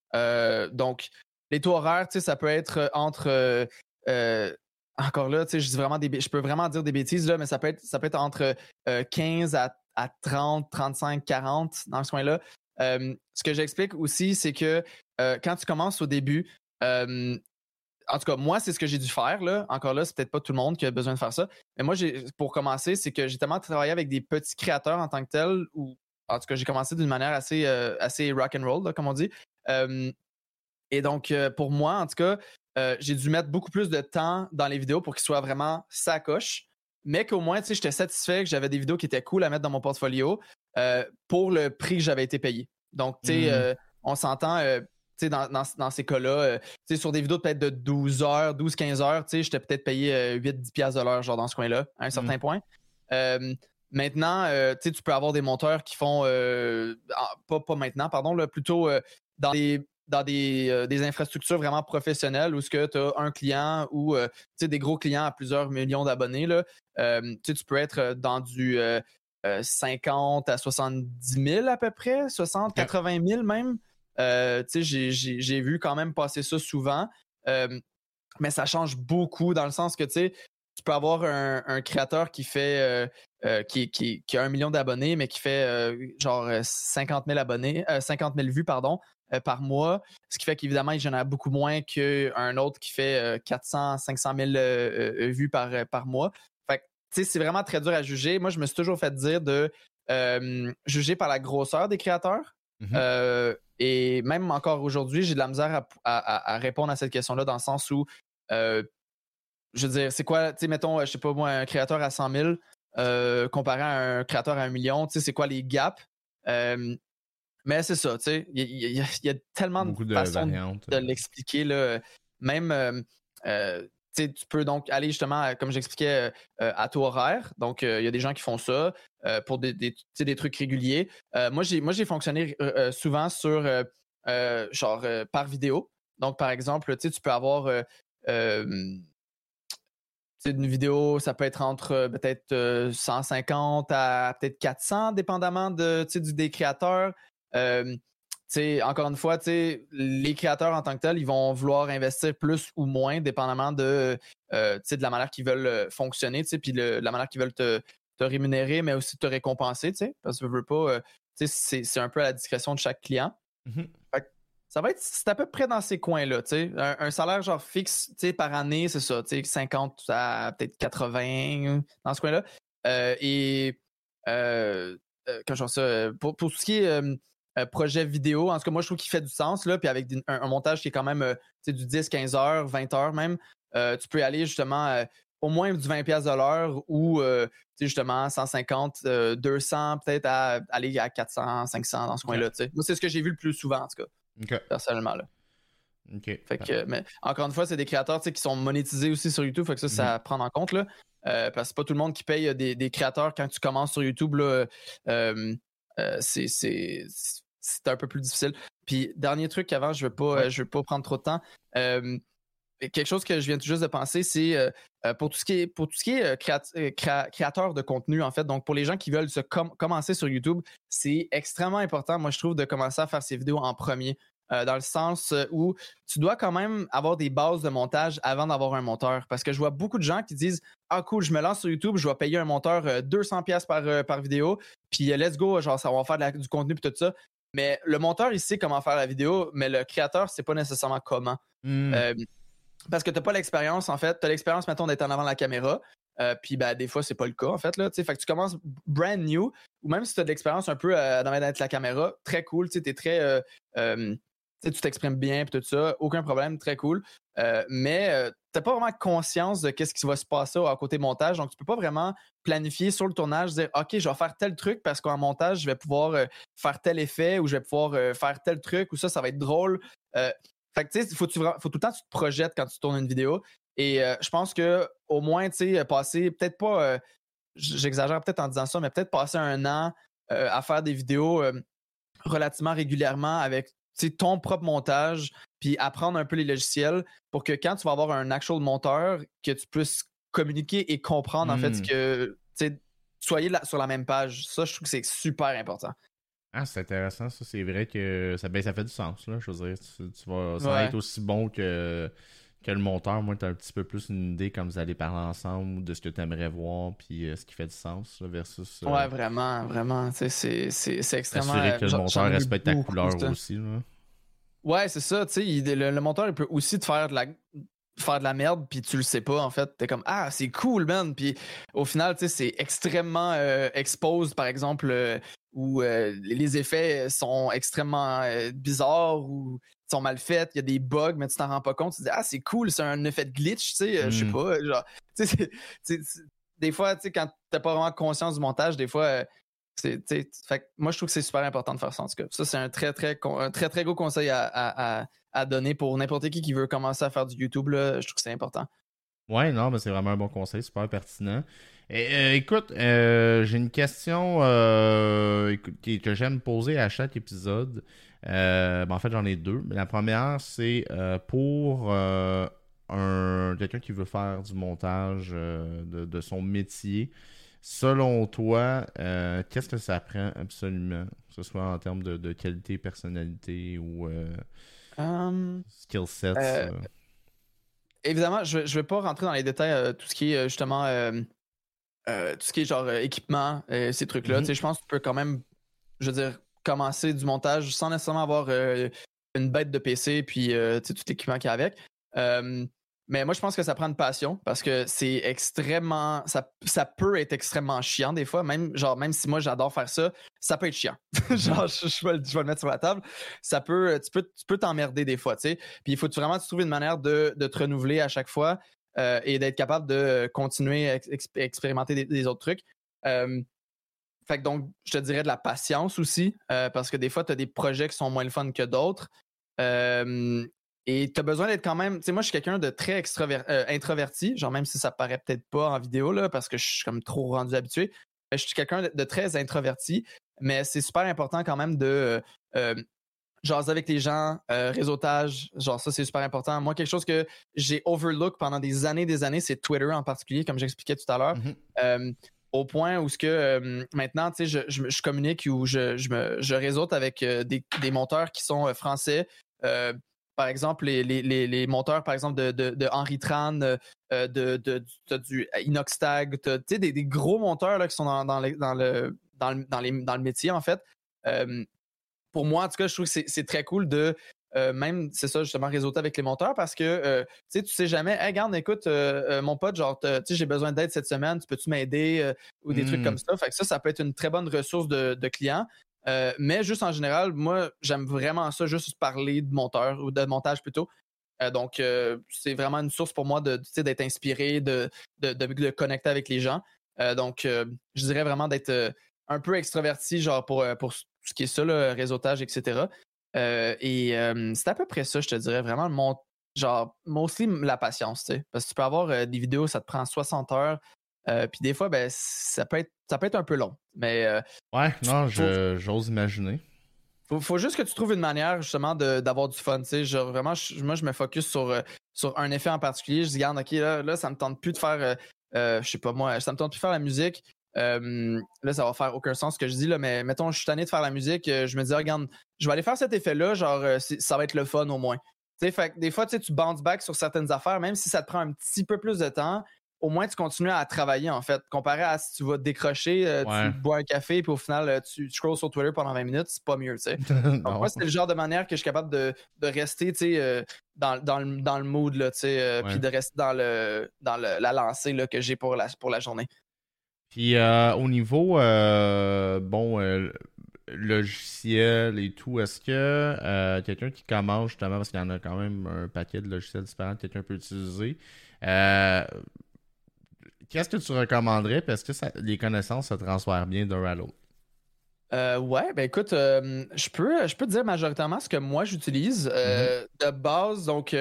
donc, les taux horaires, ça peut être euh, entre. Euh, euh, encore là, je dis vraiment des, je peux vraiment dire des bêtises, là, mais ça peut être, ça peut être entre 15 à, 30, 35, 40 dans ce coin-là. Ce que j'explique aussi, c'est que quand tu commences au début, en tout cas, moi, c'est ce que j'ai dû faire. Là. Encore là, c'est peut-être pas tout le monde qui a besoin de faire ça. Mais moi, pour commencer, c'est que j'ai tellement travaillé avec des petits créateurs en tant que tel, ou en tout cas, j'ai commencé d'une manière assez, assez rock and roll, comme on dit. Et donc, euh, pour moi, en tout cas, euh, j'ai dû mettre beaucoup plus de temps dans les vidéos pour qu'ils soient vraiment sacoche, mais qu'au moins, tu sais, j'étais satisfait que j'avais des vidéos qui étaient cool à mettre dans mon portfolio euh, pour le prix que j'avais été payé. Donc, tu sais, mmh. on s'entend, tu sais, dans, dans, ces cas-là, tu sais, sur des vidéos peut-être de 12 heures, 12-15 heures, tu sais, j'étais peut-être payé 8-10 piastres de l'heure, genre dans ce coin-là, à un mmh. certain point. maintenant, tu sais, tu peux avoir des monteurs qui font, pas, pas maintenant, pardon, là, plutôt dans des dans euh, des, infrastructures vraiment professionnelles où ce que tu as un client ou euh, des gros clients à plusieurs millions d'abonnés, euh, tu peux être dans du 50 à 70 000 à peu près, 60, 80 000 même. j'ai vu quand même passer ça souvent. mais ça change beaucoup dans le sens que tu peux avoir un, créateur qui fait qui, qui, qui, a un million d'abonnés, mais qui fait genre 50 000 abonnés, 50 000 vues, pardon, euh, par mois, ce qui fait qu'évidemment, il a beaucoup moins qu'un autre qui fait 400, 500 000 vues par, par mois. C'est vraiment très dur à juger. Moi, je me suis toujours fait dire de juger par la grosseur des créateurs. Mmh euh, et même encore aujourd'hui, j'ai de la misère à, répondre à cette question-là dans le sens où, euh, je veux dire, c'est quoi, tu sais, mettons, je sais pas moi, un créateur à 100 000 comparé à un créateur à un million, tu sais, c'est quoi les gaps? Mais c'est ça, tu sais, il y, a tellement de, façons de l'expliquer. Même, tu peux donc aller justement, comme j'expliquais, à taux horaire. Donc, il y a des gens qui font ça pour des, des, trucs réguliers. moi, j'ai fonctionné souvent sur, genre, par vidéo. Donc, par exemple, tu peux avoir une vidéo, ça peut être entre peut-être 150 à peut-être 400, dépendamment de, du, des créateurs. Encore une fois, les créateurs en tant que tels, ils vont vouloir investir plus ou moins, dépendamment de, de la manière qu'ils veulent fonctionner, puis la manière qu'ils veulent te, rémunérer, mais aussi te récompenser, parce que veux pas, c'est un peu à la discrétion de chaque client. Mmh ça va être c'est à peu près dans ces coins-là, tu Un, un, salaire genre fixe, par année, c'est ça, tu 50 à peut-être 80 dans ce coin-là. Euh, et euh, euh quand je ça, pour, pour tout ce qui est projet vidéo, en tout cas, moi je trouve qu'il fait du sens là, puis avec un, montage qui est quand même du 10, 15 heures, 20 heures même, tu peux aller justement au moins du 20 pièces de l'heure ou justement 150, 200 peut-être à aller à 400, 500 dans ce coin-là. Moi c'est ce que j'ai vu le plus souvent en tout cas. Personnellement, là. Fait que, mais encore une fois, c'est des créateurs qui sont monétisés aussi sur YouTube. Fait que ça, ça mm-hmm. prend en compte. Là. Euh, parce que c'est pas tout le monde qui paye des, des, créateurs quand tu commences sur YouTube. Là, euh, euh, c'est, un peu plus difficile. Puis, dernier truc avant, je ne pas, je veux pas prendre trop de temps. quelque chose que je viens tout juste de penser, c'est pour tout ce qui est, pour tout ce qui est créateur de contenu, en fait. Donc, pour les gens qui veulent se commencer sur YouTube, c'est extrêmement important, moi, je trouve, de commencer à faire ces vidéos en premier. Euh, dans le sens où tu dois quand même avoir des bases de montage avant d'avoir un monteur. Parce que je vois beaucoup de gens qui disent Ah cool, je me lance sur YouTube, je vais payer un monteur 200$ euh, par, euh, par vidéo, puis let's go, genre ça va faire du contenu et tout ça. Mais le monteur, il sait comment faire la vidéo, mais le créateur, c'est pas nécessairement comment. Hmm. parce que tu n'as pas l'expérience, en fait. Tu as l'expérience, mettons, d'être en avant de la caméra. puis ben, des fois, c'est pas le cas, en fait. Là, fait que tu commences brand new, ou même si tu as de l'expérience un peu dans la caméra, très cool. Tu es très tu t'exprimes bien et tout ça, aucun problème, très cool. Euh, mais euh, tu n'as pas vraiment conscience de qu'est-ce qui va se passer à côté montage, donc tu peux pas vraiment planifier sur le tournage, dire OK, je vais faire tel truc parce qu'en montage, je vais pouvoir euh, faire tel effet ou je vais pouvoir faire tel truc ou ça, ça va être drôle. fait que tu sais, faut, faut tout le temps que tu te projettes quand tu tournes une vidéo. Et je pense que au moins, tu sais, passer, peut-être pas, j'exagère peut-être en disant ça, mais peut-être passer un an à faire des vidéos relativement régulièrement avec ton propre montage, puis apprendre un peu les logiciels pour que quand tu vas avoir un actual monteur, que tu puisses communiquer et comprendre en fait hmm. que soyez sur la même page. Ça, je trouve que c'est super important. Ah, c'est intéressant, ça. C'est vrai que ça, ben, ça fait du sens, là. Je veux dire, tu, vas, ça va être aussi bon que, que le monteur. Moi, tu as un petit peu plus une idée quand vous allez parler ensemble de ce que tu aimerais voir, puis euh, ce qui fait du sens, versus. Euh, ouais, vraiment, vraiment. C'est extrêmement. Assurer que le monteur respecte ta couleur aussi, là. Ouais, c'est ça, tu sais, le, le, monteur, il peut aussi te faire de la faire de la merde puis tu le sais pas en fait t'es comme ah c'est cool man puis au final tu sais c'est extrêmement euh, exposed par exemple euh, où euh, les effets sont extrêmement bizarres ou sont mal faits il y a des bugs mais tu t'en rends pas compte tu te dis ah c'est cool c'est un effet de glitch tu sais je sais mm. pas genre tu sais des fois tu sais quand t'as pas vraiment conscience du montage des fois moi, je trouve que c'est super important de faire ça en tout cas. Ça, c'est un très, très, très, très gros conseil à, donner pour n'importe qui qui veut commencer à faire du YouTube. Là, je trouve que c'est important. Ouais, non, mais c'est vraiment un bon conseil, super pertinent. Euh, écoute, euh, j'ai une question euh, que j'aime poser à chaque épisode. Ben, en fait, j'en ai deux. la première, c'est pour un quelqu'un qui veut faire du montage de, son métier. Selon toi, qu'est-ce que ça prend absolument, que ce soit en termes de, qualité, personnalité ou um, skill set? Évidemment, je ne vais pas rentrer dans les détails, tout ce qui est justement tout ce qui est genre équipement, ces trucs-là. Mm-hmm. Je pense que tu peux quand même, je veux dire, commencer du montage sans nécessairement avoir une bête de PC puis tout l'équipement qu'il y a avec. Mais moi, je pense que ça prend une passion parce que c'est extrêmement. Ça, ça peut être extrêmement chiant des fois. Même, genre, même si moi j'adore faire ça, ça peut être chiant. genre, je, vais, le mettre sur la table. Ça peut, tu peux, tu peux t'emmerder des fois, tu sais. Puis il faut vraiment trouver une manière de, de te renouveler à chaque fois euh, et d'être capable de continuer à expérimenter des, autres trucs. Euh, fait que donc, je te dirais de la patience aussi, parce que des fois, tu as des projets qui sont moins le fun que d'autres. et tu as besoin d'être quand même. Tu sais, moi, je suis quelqu'un de très introverti, genre même si ça paraît peut-être pas en vidéo, là, parce que je suis comme trop rendu habitué. Je suis quelqu'un de, très introverti, mais c'est super important quand même de jaser avec les gens, euh, réseautage, genre ça c'est super important. Moi, quelque chose que j'ai overlook pendant des années, des années, c'est Twitter en particulier, comme j'expliquais tout à l'heure. Mm-hmm. Euh, au point où ce que euh, maintenant, tu sais, je, je, communique ou je, je, me, je réseaute avec des, des, monteurs qui sont français. par exemple, les, les, les, monteurs, par exemple, de, de, de Henri Tran, de, de, du Inoxtag, tu sais, des, des, gros monteurs là, qui sont dans, dans, dans, le, dans, le, dans, les, dans le métier, en fait pour moi, en tout cas, je trouve que c'est très cool de euh, même, c'est ça, justement, réseauter avec les monteurs parce que euh, tu sais, tu sais jamais, hey, regarde, écoute, euh, mon pote, genre, tu sais, j'ai besoin d'aide cette semaine, tu peux-tu m'aider ou des trucs comme mmh. ça. Fait que ça, ça peut être une très bonne ressource de, de clients. mais juste en général, moi, j'aime vraiment ça, juste parler de monteur ou de montage plutôt. donc, c'est vraiment une source pour moi de, d'être inspiré, de, de, de, connecter avec les gens. donc, je dirais vraiment d'être un peu extraverti, genre, pour, pour ce qui est ça, le réseautage, etc. Euh, et euh, c'est à peu près ça, je te dirais, vraiment mon genre mostly la patience, tu sais. Parce que tu peux avoir euh, des vidéos, ça te prend 60 heures. puis des fois, ben, ça peut être ça peut être un peu long. Mais Ouais, non, j'ose imaginer. Faut, faut juste que tu trouves une manière justement d'avoir du fun. Tu sais, genre vraiment, moi je me focus sur, sur un effet en particulier. Je dis, regarde, ok, là, là, ça me tente plus de faire je sais pas moi, ça me tente plus de faire la musique. Euh, là, ça va faire aucun sens ce que je dis, là, mais mettons, je suis tanné de faire la musique, euh, je me dis, regarde, je vais aller faire cet effet-là, genre, euh, ça va être le fun au moins. sais fait des fois, tu bounce back sur certaines affaires, même si ça te prend un petit peu plus de temps, au moins tu continues à travailler, en fait. Comparé à si tu vas décrocher, tu bois un café, puis au final, tu, scrolls sur Twitter pendant 20 minutes, c'est pas mieux, tu sais. moi, c'est le genre de manière que je suis capable de, rester, tu sais, dans, dans, le, dans le mood, là, tu sais, puis de rester dans, le, dans la lancée là, que j'ai pour la, pour la journée. Puis euh, au niveau, euh, bon, euh, logiciel et tout, est-ce que quelqu'un qui commence justement, parce qu'il y en a quand même un paquet de logiciels différents que quelqu'un peut utiliser, qu'est-ce que tu recommanderais? Parce que les connaissances se transfèrent bien d'un à l'autre. ouais, ben écoute, je peux je peux te dire majoritairement ce que moi j'utilise. Mm-hmm. De base, donc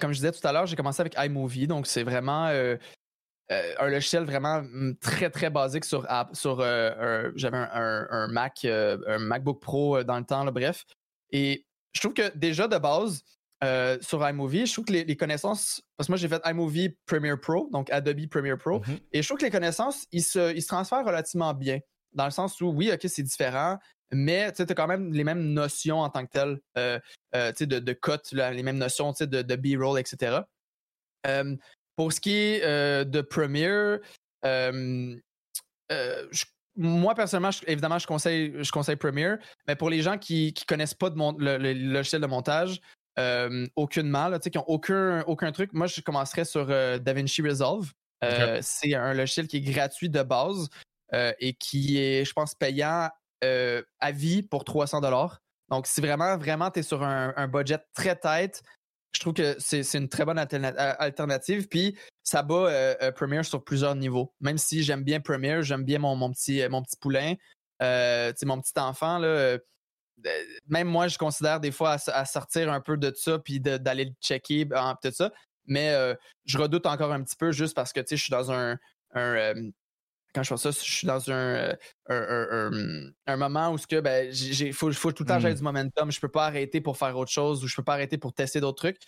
comme je disais tout à l'heure, j'ai commencé avec iMovie, donc c'est vraiment euh, un logiciel vraiment mm, très très basique sur sur euh, j'avais un, Mac euh, un MacBook Pro dans le temps bref et je trouve que déjà de base sur iMovie je trouve que les, connaissances parce que moi j'ai fait iMovie Premiere Pro donc Adobe Premiere Pro mm-hmm. et je trouve que les connaissances ils se, ils se transfèrent relativement bien dans le sens où oui ok c'est différent mais tu as quand même les mêmes notions en tant que telles de, de cut les mêmes notions de, de B-roll etc pour ce qui est euh, de Premiere, euh, euh, moi personnellement, évidemment, je conseille, je conseille Premiere, mais pour les gens qui ne connaissent pas de le, logiciel de montage, aucunement, là, qui n'ont aucun, aucun truc, moi je commencerais sur DaVinci Resolve. C'est un logiciel qui est gratuit de base et qui est, je pense, payant à vie pour 300 Donc, si vraiment, vraiment, tu es sur un, un, budget très tight, je trouve que c'est une très bonne alternative. Puis ça bat euh, euh, Premiere sur plusieurs niveaux. Même si j'aime bien Premiere, j'aime bien mon, mon, petit, mon petit poulain, euh, mon petit enfant. Là, euh, même moi, je considère des fois à, sortir un peu de ça puis d'aller le checker, tout ça. Mais je redoute encore un petit peu juste parce que je suis dans un quand je fais ça, je suis dans un, un, un, moment où ce que ben, j'ai, faut, faut tout le temps j'ai mmh. du momentum. Je peux pas arrêter pour faire autre chose ou je peux pas arrêter pour tester d'autres trucs.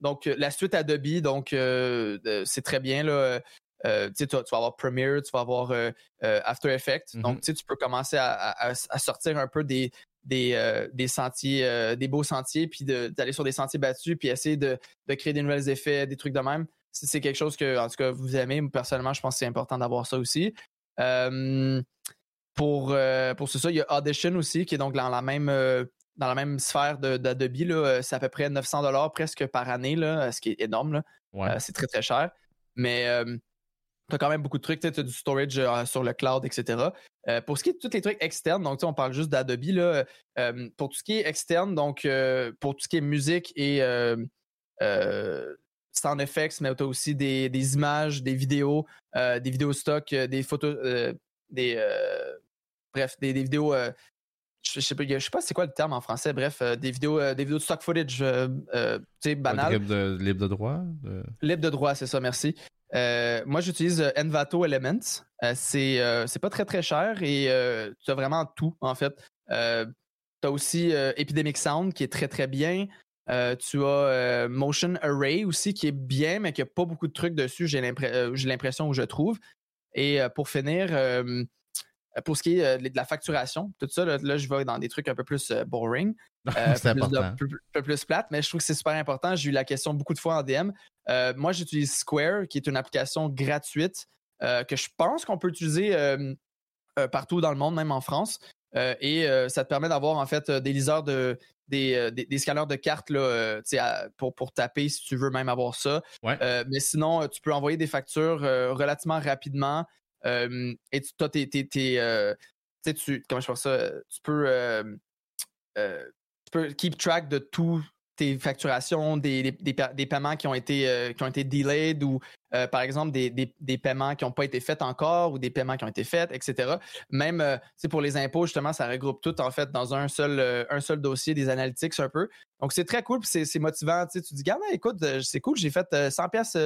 donc la suite Adobe, donc c'est très bien là. tu, vas avoir Premiere, tu vas avoir After Effects. Mmh donc tu peux commencer à, sortir un peu des, des, des sentiers, des beaux sentiers, puis d'aller sur des sentiers battus, puis essayer de, de créer des nouveaux effets, des trucs de même si c'est quelque chose que, en tout cas, vous aimez, personnellement, je pense que c'est important d'avoir ça aussi. pour, euh, pour ça, il y a Audition aussi, qui est donc dans la même, euh, dans la même sphère d'Adobe. Euh, c'est à peu près 900 presque par année, là, ce qui est énorme. c'est très, très cher. Mais tu as quand même beaucoup de trucs. Tu as du storage sur le cloud, etc. pour ce qui est de tous les trucs externes, donc on parle juste d'Adobe. pour tout ce qui est externe, donc pour tout ce qui est musique et sound effects, mais tu as aussi des, images, des vidéos, euh, des vidéos stock, euh, des photos, euh, des bref, des, vidéos. je, sais pas, je sais pas c'est quoi le terme en français. Bref, des vidéos, des vidéos de stock footage, tu sais, banales. Libre de, libre de droit. Libre de droit, c'est ça. Merci. moi, j'utilise Envato Elements. c'est c'est pas très très cher et tu as vraiment tout en fait. tu as aussi Epidemic Sound qui est très très bien. Euh, tu as euh, Motion Array aussi qui est bien, mais qui n'a pas beaucoup de trucs dessus, j'ai euh, l'impression que je trouve. Et pour finir, pour ce qui est de la facturation, tout ça, là, je vais dans des trucs un peu plus boring. un peu plus plate, mais je trouve que c'est super important. J'ai eu la question beaucoup de fois en DM. moi, j'utilise Square, qui est une application gratuite que je pense qu'on peut utiliser partout dans le monde, même en France. et ça te permet d'avoir en fait des liseurs de, euh, des, des, scanners de cartes là, euh, pour, pour taper si tu veux même avoir ça. Euh, mais sinon, tu peux envoyer des factures relativement rapidement. et tu as tes. tu, comment je ça? Tu peux, tu peux keep track de tout tes facturations, des, des, paiements qui ont été, euh, qui ont été delayed ou euh, par exemple des, paiements qui n'ont pas été faits encore ou des paiements qui ont été faits, etc. Même euh, pour les impôts, justement, ça regroupe tout en fait dans un seul, un seul dossier, des analytics un peu. Donc c'est très cool, c'est motivant. Tu dis, regarde, écoute, c'est cool, j'ai fait 100 pièces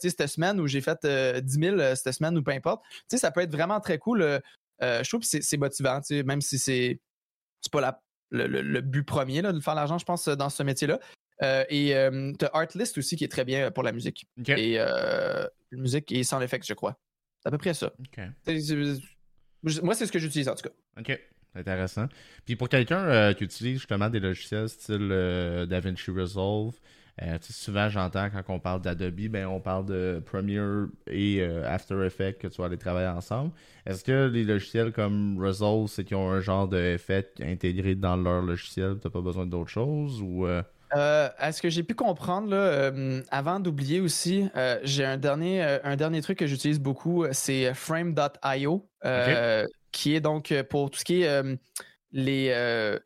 cette semaine ou j'ai fait 10 000 cette semaine ou peu importe. ça peut être vraiment très cool. je trouve que c'est motivant, même si c'est pas la le, but premier là, de faire l'argent, je pense, dans ce métier-là. Euh, et euh, tu as Artlist aussi qui est très bien pour la musique. Et euh, musique et sans effet, je crois. C'est à peu près ça. Moi, c'est ce que j'utilise en tout cas. OK. Intéressant. Puis pour quelqu'un qui utilise justement des logiciels style DaVinci Resolve, euh, souvent, j'entends quand on parle d'Adobe, ben, on parle de Premiere et euh, After Effects que tu vas aller travailler ensemble. Est-ce que les logiciels comme Resolve, c'est qu'ils ont un genre d'effet intégré dans leur logiciel, tu n'as pas besoin d'autre chose ou euh? à ce que j'ai pu comprendre, là, avant d'oublier aussi, j'ai un dernier, un dernier truc que j'utilise beaucoup, c'est frame.io, qui est donc pour tout ce qui est les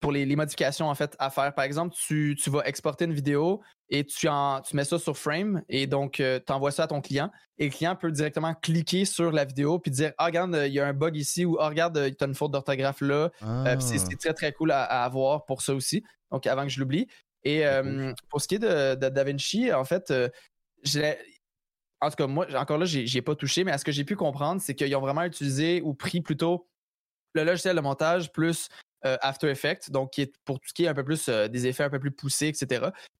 pour les, modifications en fait à faire. Par exemple, tu, vas exporter une vidéo et tu, en, tu mets ça sur Frame et donc euh, tu envoies ça à ton client et le client peut directement cliquer sur la vidéo puis dire ah regarde il y a un bug ici ou ah regarde tu as une faute d'orthographe là. Euh, c'est ah. très très cool à, avoir pour ça aussi. Donc avant que je l'oublie. Et euh, pour ce qui est de, DaVinci, en fait, en tout cas moi encore là j'ai pas touché mais à ce que j'ai pu comprendre c'est qu'ils ont vraiment utilisé ou pris plutôt le logiciel de montage plus euh, After Effects, donc qui est pour tout ce qui est un peu plus euh, des effets un peu plus poussés, etc.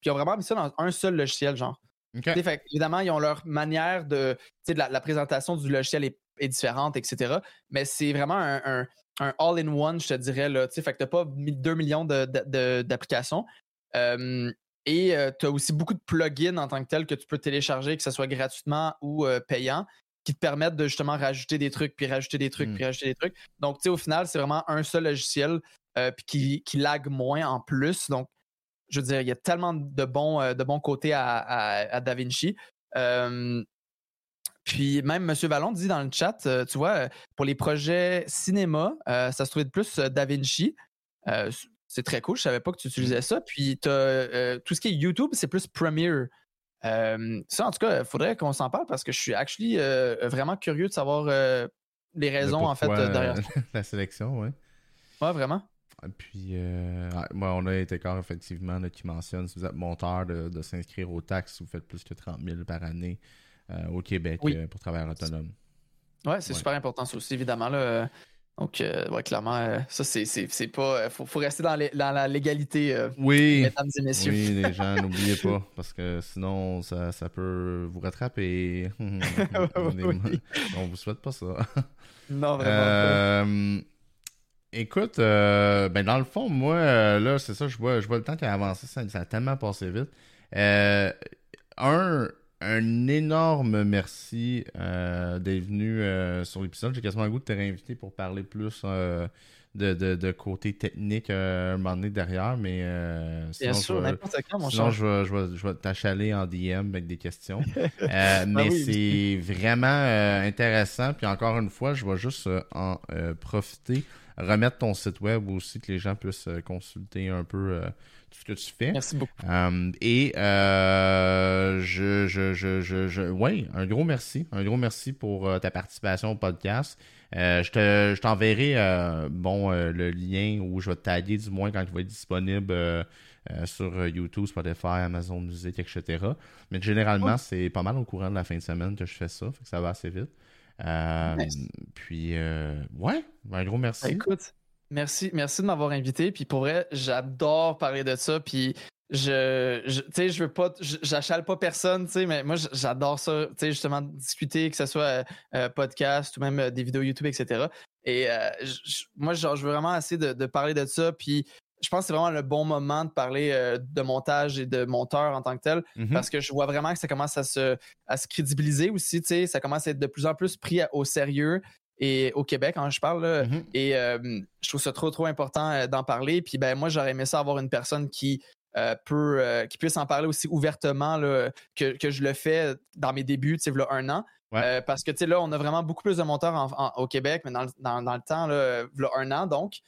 Puis ils ont vraiment mis ça dans un seul logiciel, genre. évidemment, ils ont leur manière de. Tu sais, la, présentation du logiciel est, différente, etc. Mais c'est vraiment un, all-in-one, je te dirais. Là, fait que tu n'as pas 2 millions d'applications. Euh, et tu as aussi beaucoup de plugins en tant que tel que tu peux télécharger, que ce soit gratuitement ou payant qui te permettent de justement rajouter des trucs, puis rajouter des trucs, puis hmm. rajouter des trucs. Donc, tu sais, au final, c'est vraiment un seul logiciel euh, puis qui, qui lag moins en plus. Donc, je veux dire, il y a tellement de bons, euh, de bons côtés à, à, DaVinci. Euh, puis même M. Vallon dit dans le chat, tu vois, pour les projets cinéma, ça se trouvait de plus DaVinci. c'est très cool, je savais pas que tu utilisais ça. Puis tout ce qui est YouTube, c'est plus Premiere. Euh, ça, en tout cas, il faudrait qu'on s'en parle parce que je suis actually euh, vraiment curieux de savoir euh, les raisons, en fait, derrière la sélection, oui. Ouais, vraiment. Et puis, moi, on a été corps, effectivement, qui mentionne si vous êtes monteur de, s'inscrire aux taxes si vous faites plus que 30 000 par année au Québec pour travailler autonome. Ouais, c'est super important, ça aussi, évidemment. Là, donc, euh, ouais, clairement, euh, ça, c'est, pas. Il faut, faut, rester dans, dans la légalité, oui, mesdames et messieurs. Oui, les gens, n'oubliez pas, parce que sinon, ça, ça peut vous rattraper. On vous souhaite pas ça. non, vraiment. pas. Euh, écoute, ben dans le fond, moi, là, c'est ça, je vois, je vois le temps qui a avancé, ça, ça a tellement passé vite. un, un énorme merci euh, d'être venu euh, sur l'épisode. J'ai quasiment le goût de te réinviter pour parler plus euh, de, de, côté technique un moment donné derrière, mais sinon, Bien sûr, n'importe quand, mon sinon je vais, je vais, je vais t'achaler en DM avec des questions. Ah mais c'est vraiment intéressant. Puis encore une fois, je vais juste en profiter, remettre ton site web aussi, que les gens puissent consulter un peu tout ce que tu fais. Merci beaucoup. et je, je, je, je, ouais, un gros merci. Un gros merci pour ta participation au podcast. je t'enverrai bon, le lien où je vais te taguer du moins quand il va être disponible euh, sur euh, YouTube, Spotify, Amazon Music, etc. Mais généralement, c'est pas mal au courant de la fin de semaine que je fais ça, fait que ça va assez vite. Euh, puis, ouais, un gros merci. Ben, écoute, merci, merci de m'avoir invité. Puis pour vrai, j'adore parler de ça. Puis je, tu sais, je veux pas, j'achale pas personne, tu sais, mais moi, j'adore ça, tu sais, justement, discuter, que ce soit podcast ou même des vidéos YouTube, etc. Et moi, genre, je veux vraiment essayer de, de parler de ça. Puis je pense que c'est vraiment le bon moment de parler euh, de montage et de monteur en tant que tel, mhm. parce que je vois vraiment que ça commence à se, à se crédibiliser aussi, tu sais, ça commence à être de plus en plus pris au sérieux et au Québec, quand je parle, mhm. et euh, je trouve ça trop, trop important euh, d'en parler. Puis ben moi, j'aurais aimé ça avoir une personne qui peut, qui puisse en parler aussi ouvertement là, que, que, je le fais dans mes débuts, tu sais, là, un an. parce que, tu sais, là, on a vraiment beaucoup plus de monteurs au Québec, mais dans, dans, dans le temps, là, là, un an, donc,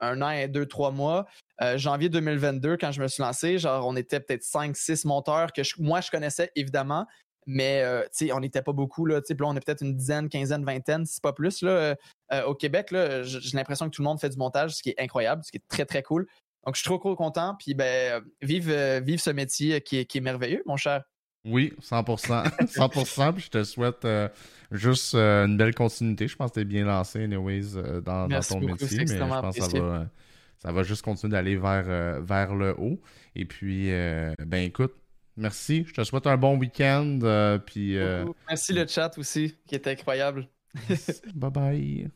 un an et deux, trois mois. Euh, janvier 2022, quand je me suis lancé, genre, on était peut-être cinq, six monteurs que moi, je connaissais évidemment, mais euh, on n'était pas beaucoup. Là, là, on est peut-être une dizaine, quinzaine, vingtaine, si pas plus. Là, euh, au Québec, j'ai l'impression que tout le monde fait du montage, ce qui est incroyable, ce qui est très, très cool. Donc, je suis trop, trop content. Puis, ben, vive, vive ce métier qui est, qui est merveilleux, mon cher. Oui, 100%. 100%. puis je te souhaite juste une belle continuité. Je pense que tu es bien lancé, anyways, dans, dans ton métier. Mais je pense que ça va, ça va juste continuer d'aller vers, euh, vers le haut. Et puis, euh, ben écoute, merci. Je te souhaite un bon week-end. Euh, puis, Merci le chat aussi, qui est incroyable. bye bye.